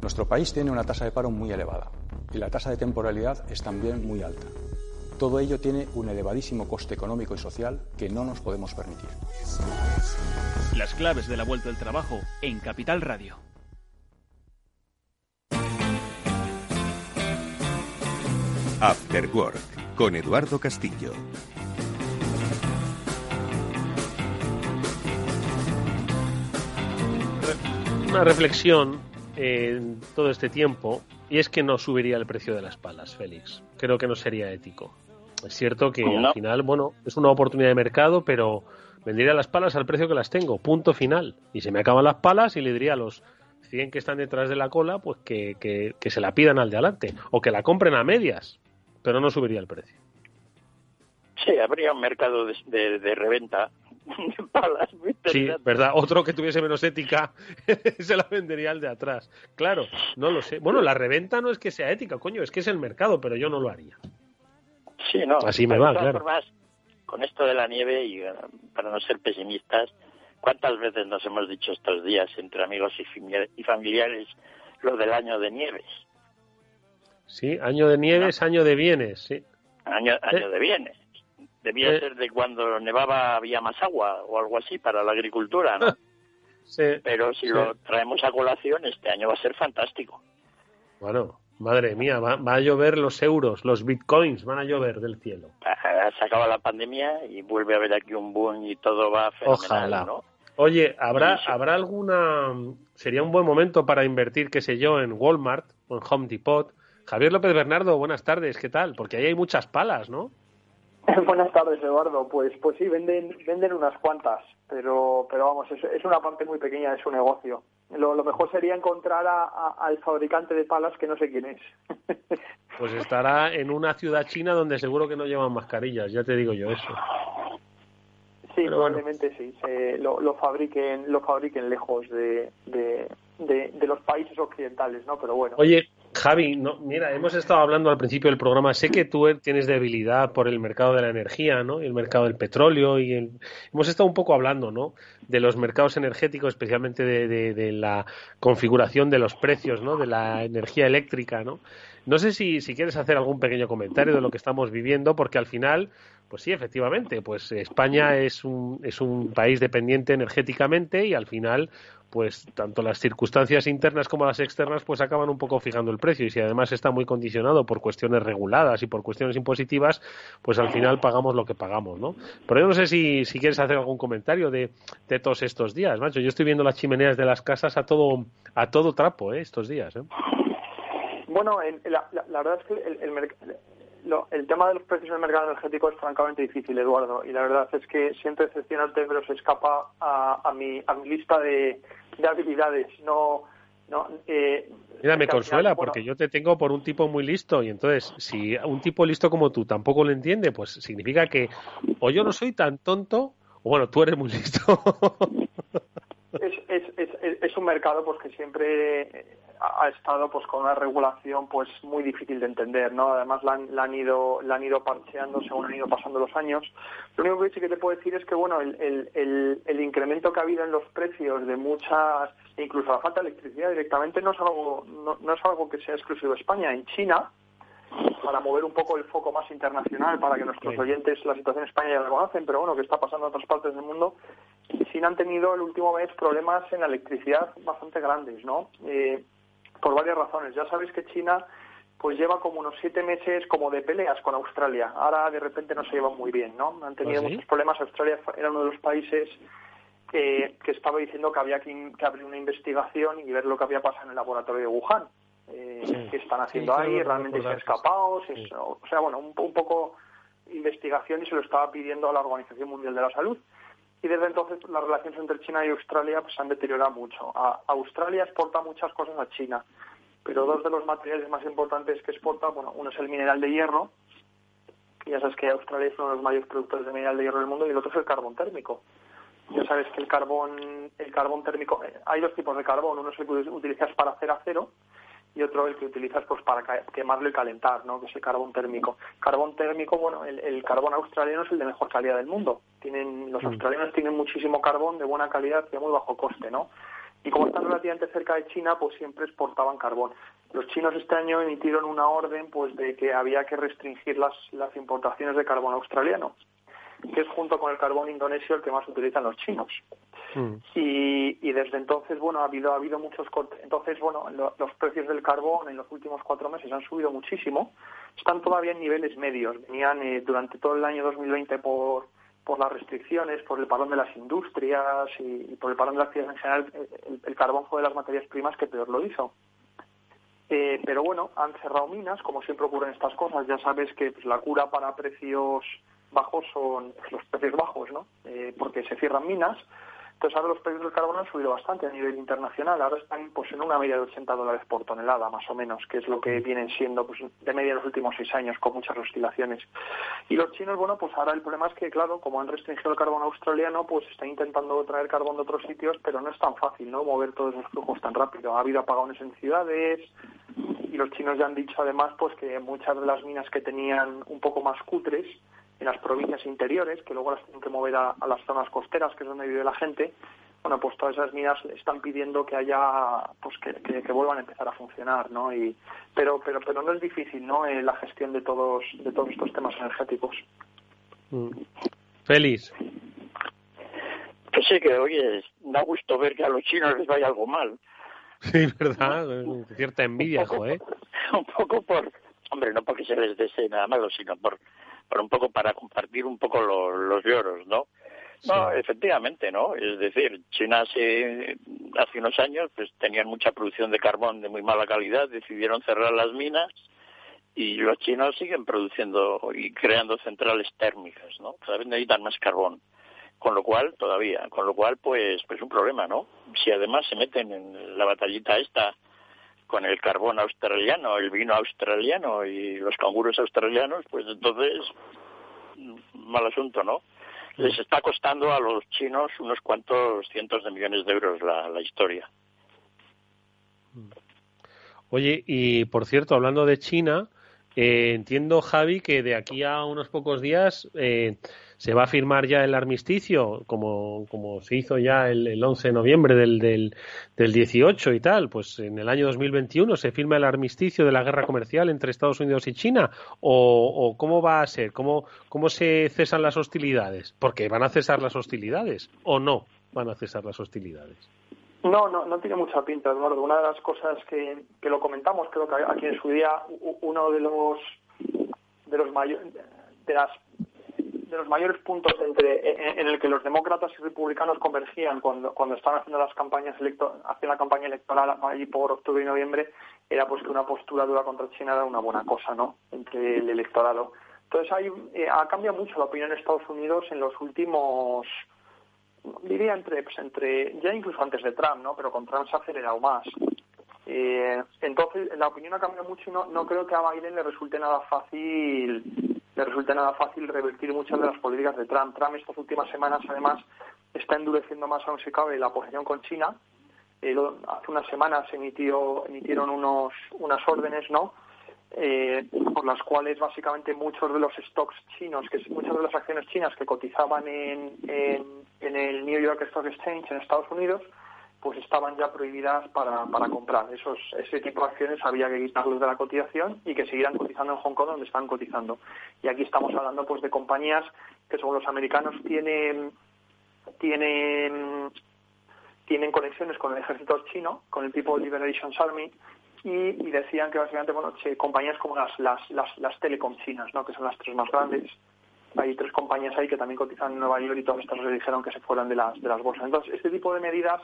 Nuestro país tiene una tasa de paro muy elevada y la tasa de temporalidad es también muy alta. Todo ello tiene un elevadísimo coste económico y social que no nos podemos permitir. Las claves de la vuelta al trabajo en Capital Radio. After Work con Eduardo Castillo. Una reflexión en todo este tiempo y es que no subiría el precio de las palas, Félix. Creo que no sería ético. Es cierto que al final, bueno, es una oportunidad de mercado, pero vendería las palas al precio que las tengo, punto final. Y se me acaban las palas y le diría a los 100 que están detrás de la cola, pues que, que, se la pidan al de adelante o que la compren a medias, pero no subiría el precio. Sí, habría un mercado de, de reventa palas. Sí, verdad. Otro que tuviese menos ética se la vendería al de atrás. Claro, no lo sé. Bueno, la reventa no es que sea ética, coño, es que es el mercado, pero yo no lo haría. Sí, no. Así me va, claro. con esto de la nieve y eh, para no ser pesimistas, ¿cuántas veces nos hemos dicho estos días entre amigos y familiares lo del año de nieves? Sí, año de nieves, año de bienes, sí. Año, año eh, de bienes. Debía eh. ser de cuando nevaba había más agua o algo así para la agricultura, ¿no? Sí, Pero si lo traemos a colación, este año va a ser fantástico. Bueno, madre mía, va, a llover los euros, los bitcoins van a llover del cielo. Se acaba la pandemia y vuelve a haber aquí un boom y todo va fenomenal, Ojalá. ¿no? Oye, ¿habrá, ¿habrá alguna... Sería un buen momento para invertir, qué sé yo, en Walmart o en Home Depot? Javier López Bernardo, buenas tardes, ¿qué tal? Porque ahí hay muchas palas, ¿no? Buenas tardes, Eduardo. Pues, pues sí, venden, venden unas cuantas, pero, pero vamos, es, es una parte muy pequeña de su negocio. Lo, lo mejor sería encontrar a, al fabricante de palas que no sé quién es. Pues estará en una ciudad china donde seguro que no llevan mascarillas, ya te digo yo eso. Sí, probablemente sí. lo, lo, fabriquen, lo fabriquen lejos de, de, de, los países occidentales, ¿no? Pero bueno. Oye, Javi, no, mira, hemos estado hablando al principio del programa. Sé que tú tienes debilidad por el mercado de la energía, ¿no? Y el mercado del petróleo y hemos estado un poco hablando, ¿no? De los mercados energéticos, especialmente de, de, de la configuración de los precios, ¿no? De la energía eléctrica, ¿no? No sé si, si quieres hacer algún pequeño comentario de lo que estamos viviendo, porque al final pues sí, efectivamente, pues España es un, es un país dependiente energéticamente y al final, pues tanto las circunstancias internas como las externas, pues acaban un poco fijando el precio y si además está muy condicionado por cuestiones reguladas y por cuestiones impositivas, pues al final pagamos lo que pagamos, ¿no? Pero yo no sé si, si quieres hacer algún comentario de, de todos estos días, macho. Yo estoy viendo las chimeneas de las casas a todo, a todo trapo, ¿eh? Estos días, ¿eh? Bueno, la, la, verdad es que el, el, el tema de los precios del mercado energético es francamente difícil, Eduardo, y la verdad es que siento decepcionante, pero se escapa a, a, mi, a mi lista de, habilidades. No, no, eh, Mira, me consuela porque yo te tengo por un tipo muy listo y entonces si un tipo listo como tú tampoco lo entiende, pues significa que o yo no soy tan tonto o bueno, tú eres muy listo. es, es, es, es un mercado pues que siempre ha estado pues con una regulación pues muy difícil de entender, ¿no? Además la han, la han ido la han ido parcheando según han ido pasando los años. Lo único que sí que te puedo decir es que bueno el, el, el, incremento que ha habido en los precios de muchas incluso la falta de electricidad directamente no es algo no, no es algo que sea exclusivo de España. En China para mover un poco el foco más internacional, para que nuestros oyentes la situación en España ya la conocen, pero bueno, que está pasando en otras partes del mundo, China han tenido el último mes problemas en la electricidad bastante grandes, ¿no? Eh, por varias razones. Ya sabéis que China pues lleva como unos siete meses como de peleas con Australia. Ahora de repente no se llevan muy bien, ¿no? Han tenido ¿Ah, muchos problemas. Australia era uno de los países que, estaba diciendo que había que, abrir una investigación y ver lo que había pasado en el laboratorio de Wuhan. Eh, que están haciendo ahí, realmente se ha escapado, o sea, bueno, un, un, poco investigación y se lo estaba pidiendo a la Organización Mundial de la Salud. Y desde entonces las relaciones entre China y Australia pues, se han deteriorado mucho. Australia exporta muchas cosas a China, pero dos de los materiales más importantes que exporta, bueno, uno es el mineral de hierro, que ya sabes que Australia es uno de los mayores productores de mineral de hierro del mundo, y el otro es el carbón térmico. Ya sabes que el carbón, el carbón térmico, eh, hay dos tipos de carbón, uno es el que utilizas para hacer acero y otro el que utilizas pues para quemarlo y calentar, ¿no? que es el carbón térmico. Carbón térmico, bueno, el, carbón australiano es el de mejor calidad del mundo. Tienen Los mm. australianos tienen muchísimo carbón de buena calidad y a muy bajo coste, ¿no? Y como están relativamente cerca de China, pues siempre exportaban carbón. Los chinos este año emitieron una orden pues de que había que restringir las, las importaciones de carbón australiano que es junto con el carbón indonesio el que más utilizan los chinos. Mm. Y, desde entonces, bueno, ha habido, ha habido muchos cortes. Entonces, bueno, los precios del carbón en los últimos cuatro meses han subido muchísimo. Están todavía en niveles medios. Venían eh, durante todo el año 2020 por, por las restricciones, por el parón de las industrias y, por el parón de las actividades en general, el, el, carbón fue de las materias primas que peor lo hizo. Eh, pero bueno, han cerrado minas, como siempre ocurren estas cosas. Ya sabes que pues, la cura para precios bajos son los precios bajos, ¿no? Eh, porque se cierran minas. Entonces ahora los precios del carbón han subido bastante a nivel internacional. Ahora están pues en una media de 80 dólares por tonelada, más o menos, que es lo que vienen siendo pues de media los últimos seis años, con muchas oscilaciones. Y los chinos, bueno, pues ahora el problema es que, claro, como han restringido el carbón australiano, pues están intentando traer carbón de otros sitios, pero no es tan fácil, ¿no? Mover todos esos flujos tan rápido. Ha habido apagones en ciudades y los chinos ya han dicho además pues que muchas de las minas que tenían un poco más cutres en las provincias interiores, que luego las tienen que mover a, las zonas costeras, que es donde vive la gente, bueno, pues todas esas minas están pidiendo que haya, pues que, que, vuelvan a empezar a funcionar, ¿no? Y, pero, pero, pero no es difícil, ¿no? Eh, la gestión de todos, de todos estos temas energéticos. Mm. Feliz. Pues sí, que oye, da gusto ver que a los chinos les vaya algo mal. Sí, verdad, cierta envidia, joder. un poco por, hombre, no porque se les desee nada malo, sino por para un poco para compartir un poco los lloros, ¿no? No, efectivamente, ¿no? Es decir, China hace, hace unos años pues tenían mucha producción de carbón de muy mala calidad, decidieron cerrar las minas y los chinos siguen produciendo y creando centrales térmicas, ¿no? Cada vez necesitan más carbón. Con lo cual, todavía, con lo cual, pues, pues un problema, ¿no? Si además se meten en la batallita esta con el carbón australiano, el vino australiano y los canguros australianos, pues entonces, mal asunto, ¿no? Les está costando a los chinos unos cuantos cientos de millones de euros la, la historia. Oye, y por cierto, hablando de China, eh, entiendo, Javi, que de aquí a unos pocos días eh, se va a firmar ya el armisticio, como, como se hizo ya el, el 11 de noviembre del, del, del, 18 y tal. Pues en el año 2021 se firma el armisticio de la guerra comercial entre Estados Unidos y China. ¿O, cómo va a ser? ¿Cómo, ¿Cómo se cesan las hostilidades? Porque van a cesar las hostilidades o no van a cesar las hostilidades. No, no, no tiene mucha pinta, Eduardo. Una de las cosas que, que lo comentamos, creo que aquí en su día, uno de los de los mayores de las de los mayores puntos entre en, el que los demócratas y republicanos convergían cuando cuando estaban haciendo las campañas haciendo la campaña electoral allí por octubre y noviembre era pues que una postura dura contra China era una buena cosa, ¿no? Entre el electorado. Entonces hay, eh, ha cambiado mucho la opinión en Estados Unidos en los últimos diría entre, pues entre, ya incluso antes de Trump, ¿no? Pero con Trump se ha acelerado más. Eh, entonces, la opinión ha cambiado mucho y no, no creo que a Biden le resulte nada fácil le resulte nada fácil revertir muchas de las políticas de Trump. Trump estas últimas semanas, además, está endureciendo más aún si cabe la posición con China. Eh, hace unas semanas emitió, emitieron unos, unas órdenes, ¿no? Eh, por las cuales básicamente muchos de los stocks chinos, que muchas de las acciones chinas que cotizaban en, en el New York Stock Exchange en Estados Unidos, pues estaban ya prohibidas para, comprar. Esos, ese tipo de acciones había que quitarlos de la cotización y que siguieran cotizando en Hong Kong donde están cotizando. Y aquí estamos hablando pues de compañías que según los americanos tienen tienen tienen conexiones con el ejército chino, con el People Liberation Army y, y, decían que básicamente bueno compañías como las, las, las, telecom chinas, ¿no? que son las tres más grandes, hay tres compañías ahí que también cotizan en Nueva York y todas estas le dijeron que se fueran de las, de las bolsas. Entonces, este tipo de medidas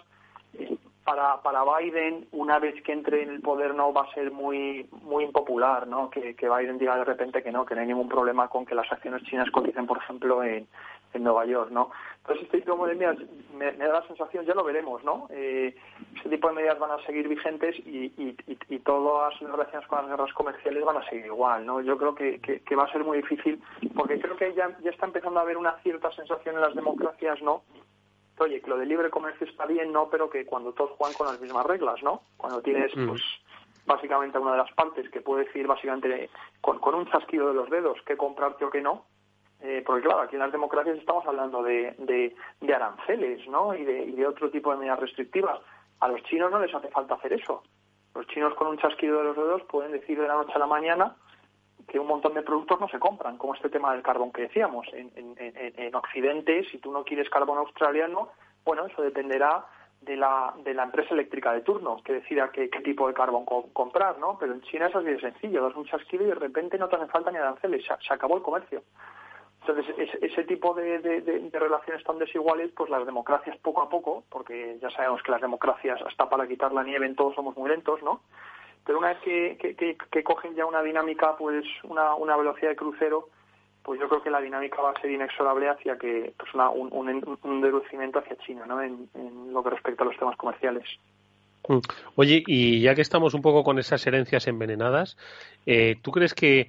para, para Biden, una vez que entre en el poder, no va a ser muy muy impopular, ¿no? Que, que Biden diga de repente que no, que no hay ningún problema con que las acciones chinas coticen, por ejemplo, en, en Nueva York, ¿no? Entonces, este tipo de medidas me, da la sensación, ya lo veremos, ¿no? Eh, este tipo de medidas van a seguir vigentes y, y, y, y, todas las relaciones con las guerras comerciales van a seguir igual, ¿no? Yo creo que, que, que va a ser muy difícil, porque creo que ya, ya está empezando a haber una cierta sensación en las democracias, ¿no? Oye, que lo de libre comercio está bien, ¿no? Pero que cuando todos juegan con las mismas reglas, ¿no? Cuando tienes, pues, básicamente una de las partes que puede decir básicamente con, con un chasquido de los dedos qué comprarte o qué no, eh, porque claro, aquí en las democracias estamos hablando de, de, de aranceles, ¿no? Y de, y de otro tipo de medidas restrictivas. A los chinos no les hace falta hacer eso. Los chinos con un chasquido de los dedos pueden decir de la noche a la mañana que un montón de productos no se compran, como este tema del carbón que decíamos. En, en, en, en Occidente, si tú no quieres carbón australiano, bueno, eso dependerá de la, de la empresa eléctrica de turno que decida qué, qué tipo de carbón co comprar, ¿no? Pero en China es así de sencillo, das un chasquido y de repente no te hace falta ni aranceles, se, se acabó el comercio. Entonces, ese, tipo de, relaciones tan desiguales, pues las democracias poco a poco, porque ya sabemos que las democracias, hasta para quitar la nieve en todos somos muy lentos, ¿no? Pero una vez que, que, cogen ya una dinámica, pues una, una velocidad de crucero, pues yo creo que la dinámica va a ser inexorable hacia que pues una, un, un, un endurecimiento hacia China, ¿no? En, en lo que respecta a los temas comerciales. Oye, y ya que estamos un poco con esas herencias envenenadas, eh, ¿tú crees que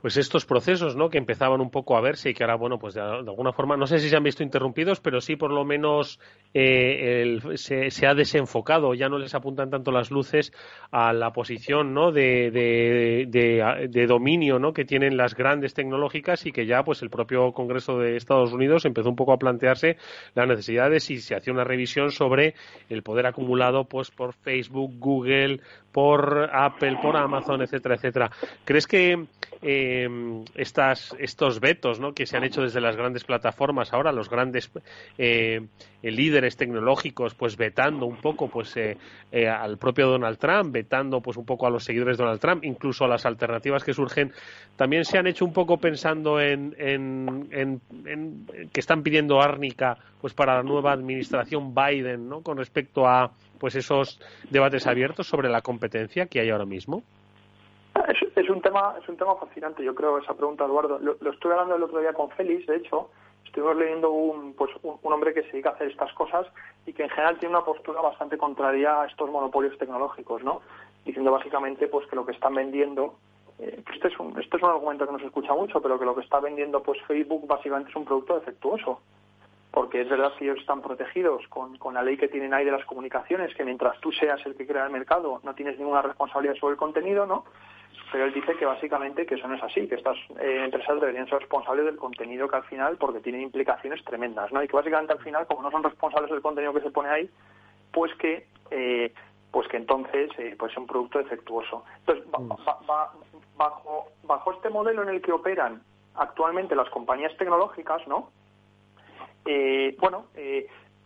pues estos procesos, ¿no? Que empezaban un poco a verse y que ahora, bueno, pues de, alguna forma, no sé si se han visto interrumpidos, pero sí por lo menos eh, se, se, ha desenfocado, ya no les apuntan tanto las luces a la posición, ¿no? De, de, de, dominio, ¿no? Que tienen las grandes tecnológicas y que ya, pues el propio Congreso de Estados Unidos empezó un poco a plantearse la necesidad de si se hacía una revisión sobre el poder acumulado, pues por Facebook, Google, por Apple, por Amazon, etcétera, etcétera. ¿Crees que eh, estas, estos vetos ¿no? que se han hecho desde las grandes plataformas ahora, los grandes eh, líderes tecnológicos, pues vetando un poco pues eh, eh, al propio Donald Trump, vetando pues un poco a los seguidores de Donald Trump, incluso a las alternativas que surgen, también se han hecho un poco pensando en, en, en, en que están pidiendo árnica pues para la nueva administración Biden, ¿no? Con respecto a pues esos debates abiertos sobre la competencia que hay ahora mismo. Es, un tema es un tema fascinante, yo creo, esa pregunta, Eduardo. Lo, estuve hablando el otro día con Félix, de hecho, estuvimos leyendo un, pues, un, hombre que se dedica a hacer estas cosas y que en general tiene una postura bastante contraria a estos monopolios tecnológicos, ¿no? Diciendo básicamente pues que lo que están vendiendo eh, este es un este es un argumento que no se escucha mucho, pero que lo que está vendiendo pues Facebook básicamente es un producto defectuoso porque es verdad que ellos están protegidos con, con, la ley que tienen ahí de las comunicaciones, que mientras tú seas el que crea el mercado no tienes ninguna responsabilidad sobre el contenido, ¿no? Pero él dice que básicamente que eso no es así, que estas eh, empresas deberían ser responsables del contenido que al final, porque tienen implicaciones tremendas, ¿no? Y que básicamente al final, como no son responsables del contenido que se pone ahí, pues que eh, pues que entonces eh, pues es un producto defectuoso. Entonces, bajo, bajo este modelo en el que operan actualmente las compañías tecnológicas, ¿no? Eh, bueno,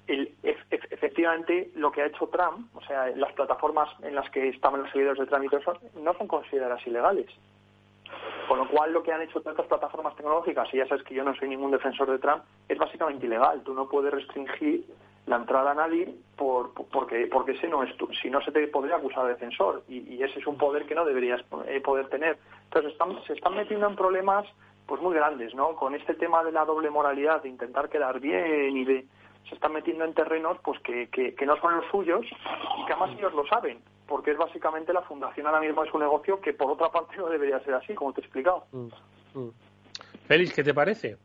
eh, efectivamente lo que ha hecho Trump, o sea, las plataformas en las que estaban los seguidores de Trump y todo no son consideradas ilegales. Con lo cual, lo que han hecho todas estas plataformas tecnológicas, y ya sabes que yo no soy ningún defensor de Trump, es básicamente ilegal. Tú no puedes restringir la entrada a nadie por, porque porque ese no es tu, si no se te podría acusar de defensor y, ese es un poder que no deberías eh, poder tener. Entonces están, se están metiendo en problemas pues muy grandes, ¿no? Con este tema de la doble moralidad, de intentar quedar bien y de se están metiendo en terrenos pues que, que, no son los suyos y que además ellos lo saben, porque es básicamente la fundación ahora mismo es un negocio que por otra parte no debería ser así, como te he explicado. Mm, mm. Félix, ¿qué te parece?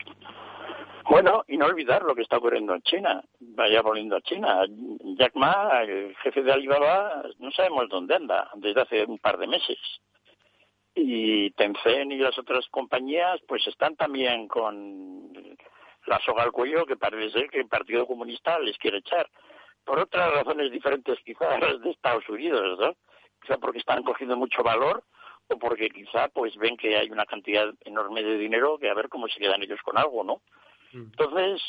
Bueno, y no olvidar lo que está ocurriendo en China. Vaya volviendo a China. Jack Ma, el jefe de Alibaba, no sabemos dónde anda desde hace un par de meses y Tencent y las otras compañías pues están también con la soga al cuello que parece ser que el Partido Comunista les quiere echar por otras razones diferentes quizás de Estados Unidos, ¿no? Quizá porque están cogiendo mucho valor o porque quizá pues ven que hay una cantidad enorme de dinero que a ver cómo se quedan ellos con algo, ¿no? Mm. Entonces,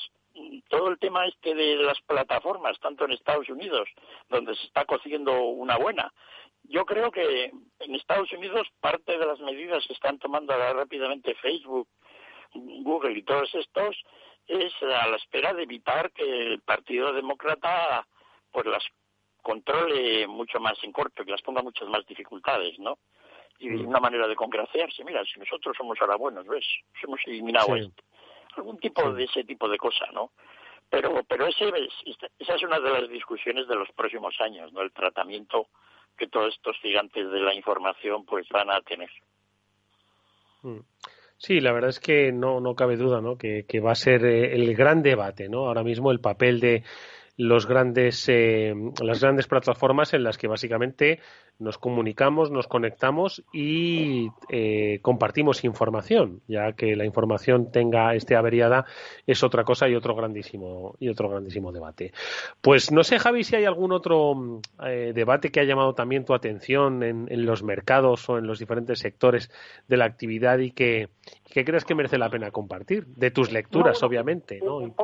todo el tema este de las plataformas, tanto en Estados Unidos, donde se está cociendo una buena, yo creo que en Estados Unidos parte de las medidas que están tomando ahora rápidamente Facebook, Google y todos estos es a la espera de evitar que el Partido Demócrata pues las controle mucho más en corto, que las ponga muchas más dificultades, ¿no? Y una manera de congraciarse, mira, si nosotros somos ahora buenos, ¿ves? Hemos eliminado esto. Algún tipo de ese tipo de cosa, ¿no? Pero, pero ese, esa es una de las discusiones de los próximos años, ¿no? El tratamiento que todos estos gigantes de la información pues van a tener. Mm. Sí, la verdad es que no, no cabe duda, ¿no? Que, que va a ser eh, el gran debate, ¿no? Ahora mismo el papel de los grandes, eh, las grandes plataformas en las que básicamente nos comunicamos, nos conectamos y eh, compartimos información, ya que la información tenga esté averiada es otra cosa y otro grandísimo y otro grandísimo debate. Pues no sé, Javi, si hay algún otro eh, debate que ha llamado también tu atención en, los mercados o en los diferentes sectores de la actividad y que, que crees que merece la pena compartir, de tus lecturas, obviamente, ¿no?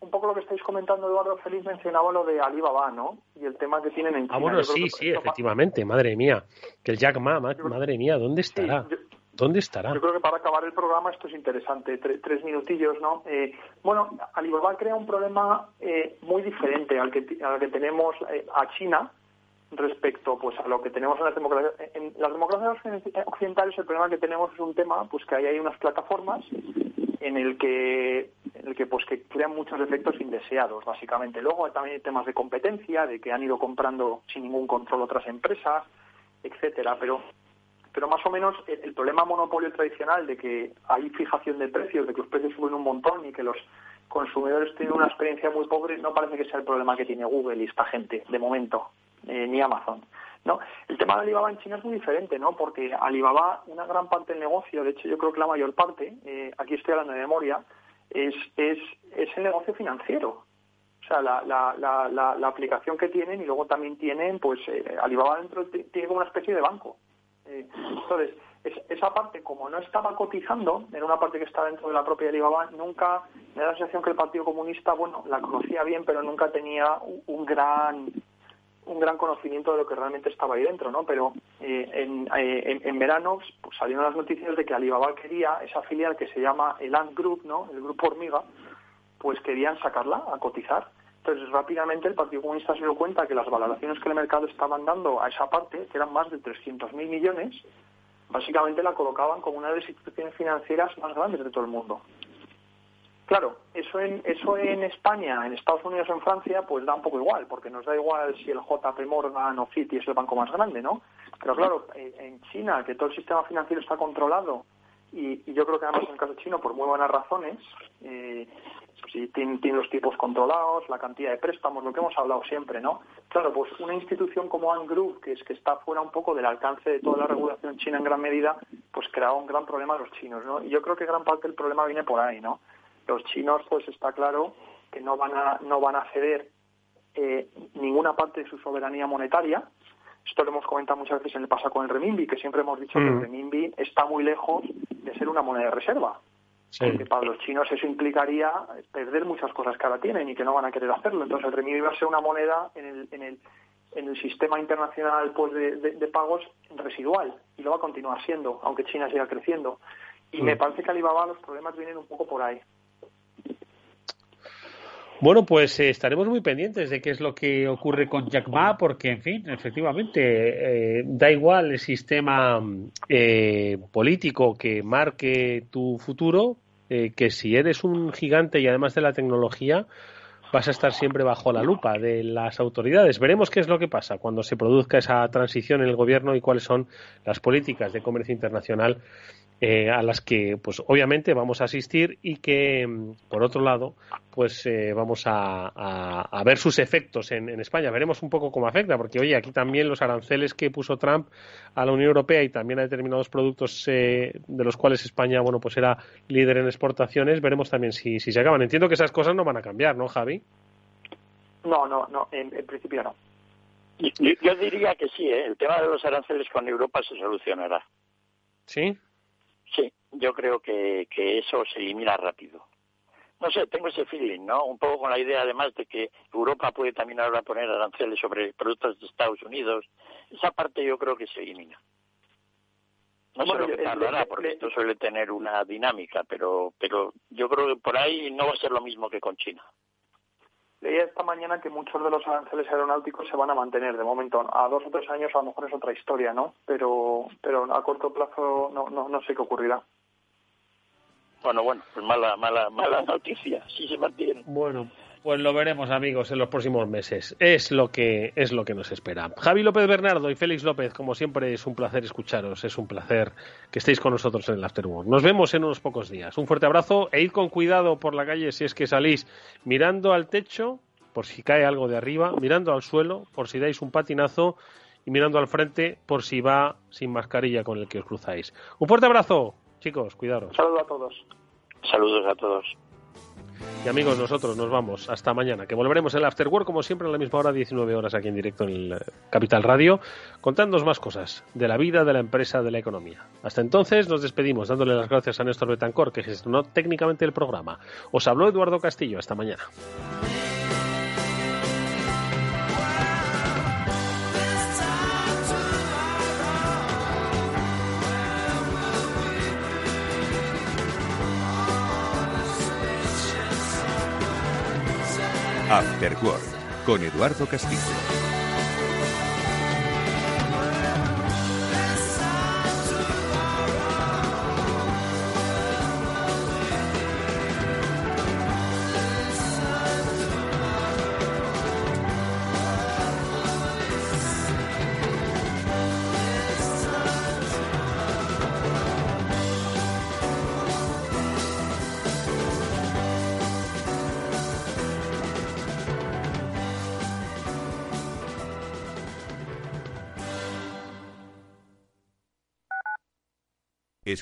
Un poco lo que estáis comentando, Eduardo Félix mencionaba lo de Alibaba, ¿no? Y el tema que tienen en China. Ah, bueno, sí, sí, efectivamente, madre mía. Que el Jack Ma, madre mía, ¿dónde estará? ¿Dónde estará? Yo creo que para acabar el programa esto es interesante, tres minutillos, ¿no? Eh, bueno, Alibaba crea un problema eh, muy diferente al que, al que tenemos eh, a China respecto pues a lo que tenemos en las democracias. En las democracias occidentales el problema que tenemos es un tema pues que ahí hay unas plataformas en el que en el que pues que crean muchos efectos indeseados básicamente. Luego también hay temas de competencia de que han ido comprando sin ningún control otras empresas etcétera. Pero pero más o menos el, problema monopolio tradicional de que hay fijación de precios de que los precios suben un montón y que los consumidores tienen una experiencia muy pobre no parece que sea el problema que tiene Google y esta gente de momento eh, ni Amazon ¿no? El tema de Alibaba en China es muy diferente, ¿no? Porque Alibaba, una gran parte del negocio, de hecho yo creo que la mayor parte, eh, aquí estoy hablando de memoria, es, es, es el negocio financiero. O sea, la, la, la, la, aplicación que tienen y luego también tienen, pues eh, Alibaba dentro tiene como una especie de banco. Eh, entonces, esa parte, como no estaba cotizando, era una parte que estaba dentro de la propia Alibaba, nunca me da la sensación que el Partido Comunista, bueno, la conocía bien, pero nunca tenía un gran un gran conocimiento de lo que realmente estaba ahí dentro, ¿no? Pero eh, eh, en, verano pues, salieron las noticias de que Alibaba quería esa filial que se llama el Ant Group, ¿no? El grupo hormiga, pues querían sacarla a cotizar. Entonces rápidamente el Partido Comunista se dio cuenta que las valoraciones que el mercado estaban dando a esa parte, que eran más de 300.000 millones, básicamente la colocaban como una de las instituciones financieras más grandes de todo el mundo. Claro, eso en, eso en España, en Estados Unidos o en Francia, pues da un poco igual, porque nos da igual si el JP Morgan o Citi es el banco más grande, ¿no? Pero claro, en China, que todo el sistema financiero está controlado, y, yo creo que además en el caso chino, por muy buenas razones, eh, si tienen, los tipos controlados, la cantidad de préstamos, lo que hemos hablado siempre, ¿no? Claro, pues una institución como Ant Group, que es que está fuera un poco del alcance de toda la regulación china en gran medida, pues crea un gran problema a los chinos, ¿no? Y yo creo que gran parte del problema viene por ahí, ¿no? Los chinos pues está claro que no van a no van a ceder eh, ninguna parte de su soberanía monetaria. Esto lo hemos comentado muchas veces en el pasado con el renminbi que siempre hemos dicho que el mm. renminbi está muy lejos de ser una moneda de reserva. Porque para los chinos eso implicaría perder muchas cosas que ahora tienen y que no van a querer hacerlo. Entonces el renminbi va a ser una moneda en el, en el en el sistema internacional pues de, de, pagos residual y lo va a continuar siendo aunque China siga creciendo. Y me mm. parece que Alibaba los problemas vienen un poco por ahí bueno, pues eh, estaremos muy pendientes de qué es lo que ocurre con Jack Ma, porque, en fin, efectivamente, eh, da igual el sistema eh, político que marque tu futuro, que si eres un gigante y además de la tecnología, vas a estar siempre bajo la lupa de las autoridades. Veremos qué es lo que pasa cuando se produzca esa transición en el gobierno y cuáles son las políticas de comercio internacional eh, a las que pues obviamente vamos a asistir y que mm, por otro lado pues eh, vamos a, ver sus efectos en, España. Veremos un poco cómo afecta porque oye aquí también los aranceles que puso Trump a la Unión Europea y también a determinados productos eh, de los cuales España bueno pues era líder en exportaciones veremos también si, si se acaban. Entiendo que esas cosas no van a cambiar ¿no Javi? No no no en, principio no. Yo, diría que sí el tema de los aranceles con Europa se solucionará. ¿Sí? Sí, yo creo que, que eso se elimina rápido. No sé, tengo ese feeling, ¿no? Un poco con la idea además de que Europa puede también ahora poner aranceles sobre productos de Estados Unidos. Esa parte yo creo que se elimina. No sé lo que tardará, porque esto suele tener una dinámica, pero, pero yo creo que por ahí no va a ser lo mismo que con China. Leía esta mañana que muchos de los aranceles aeronáuticos se van a mantener de momento. A dos o tres años a lo mejor es otra historia, ¿no? Pero, pero a corto plazo no, no, no sé qué ocurrirá. Bueno, bueno, pues mala, mala, mala noticia, si se mantiene. Bueno, pues lo veremos, amigos, en los próximos meses. Es lo que es lo que nos espera. Javi López Bernardo y Félix López, como siempre, es un placer escucharos. Es un placer que estéis con nosotros en el Afterwork. Nos vemos en unos pocos días. Un fuerte abrazo e id con cuidado por la calle si es que salís mirando al techo por si cae algo de arriba, mirando al suelo por si dais un patinazo y mirando al frente por si va sin mascarilla con el que os cruzáis. Un fuerte abrazo, chicos, cuidaros. Saludos a todos. Saludos a todos. Y amigos, nosotros nos vamos hasta mañana, que volveremos el Afterwork como siempre a la misma hora, 19 horas aquí en directo en el eh, Capital Radio, contándonos más cosas de la vida, de la empresa, de la economía. Hasta entonces nos despedimos dándole las gracias a Néstor Betancor, que gestionó técnicamente el programa. Os habló Eduardo Castillo. Hasta mañana. After Work con Eduardo Castillo.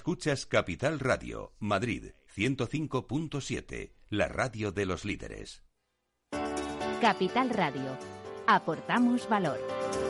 Escuchas Capital Radio, Madrid 105.7, la radio de los líderes. Capital Radio. Aportamos valor.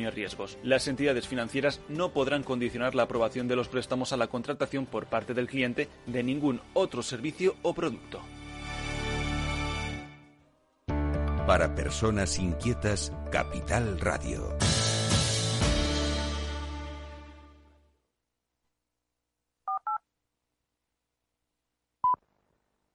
y riesgo riesgos. Las entidades financieras no podrán condicionar la aprobación de los préstamos a la contratación por parte del cliente de ningún otro servicio o producto. Para personas inquietas, Capital Radio.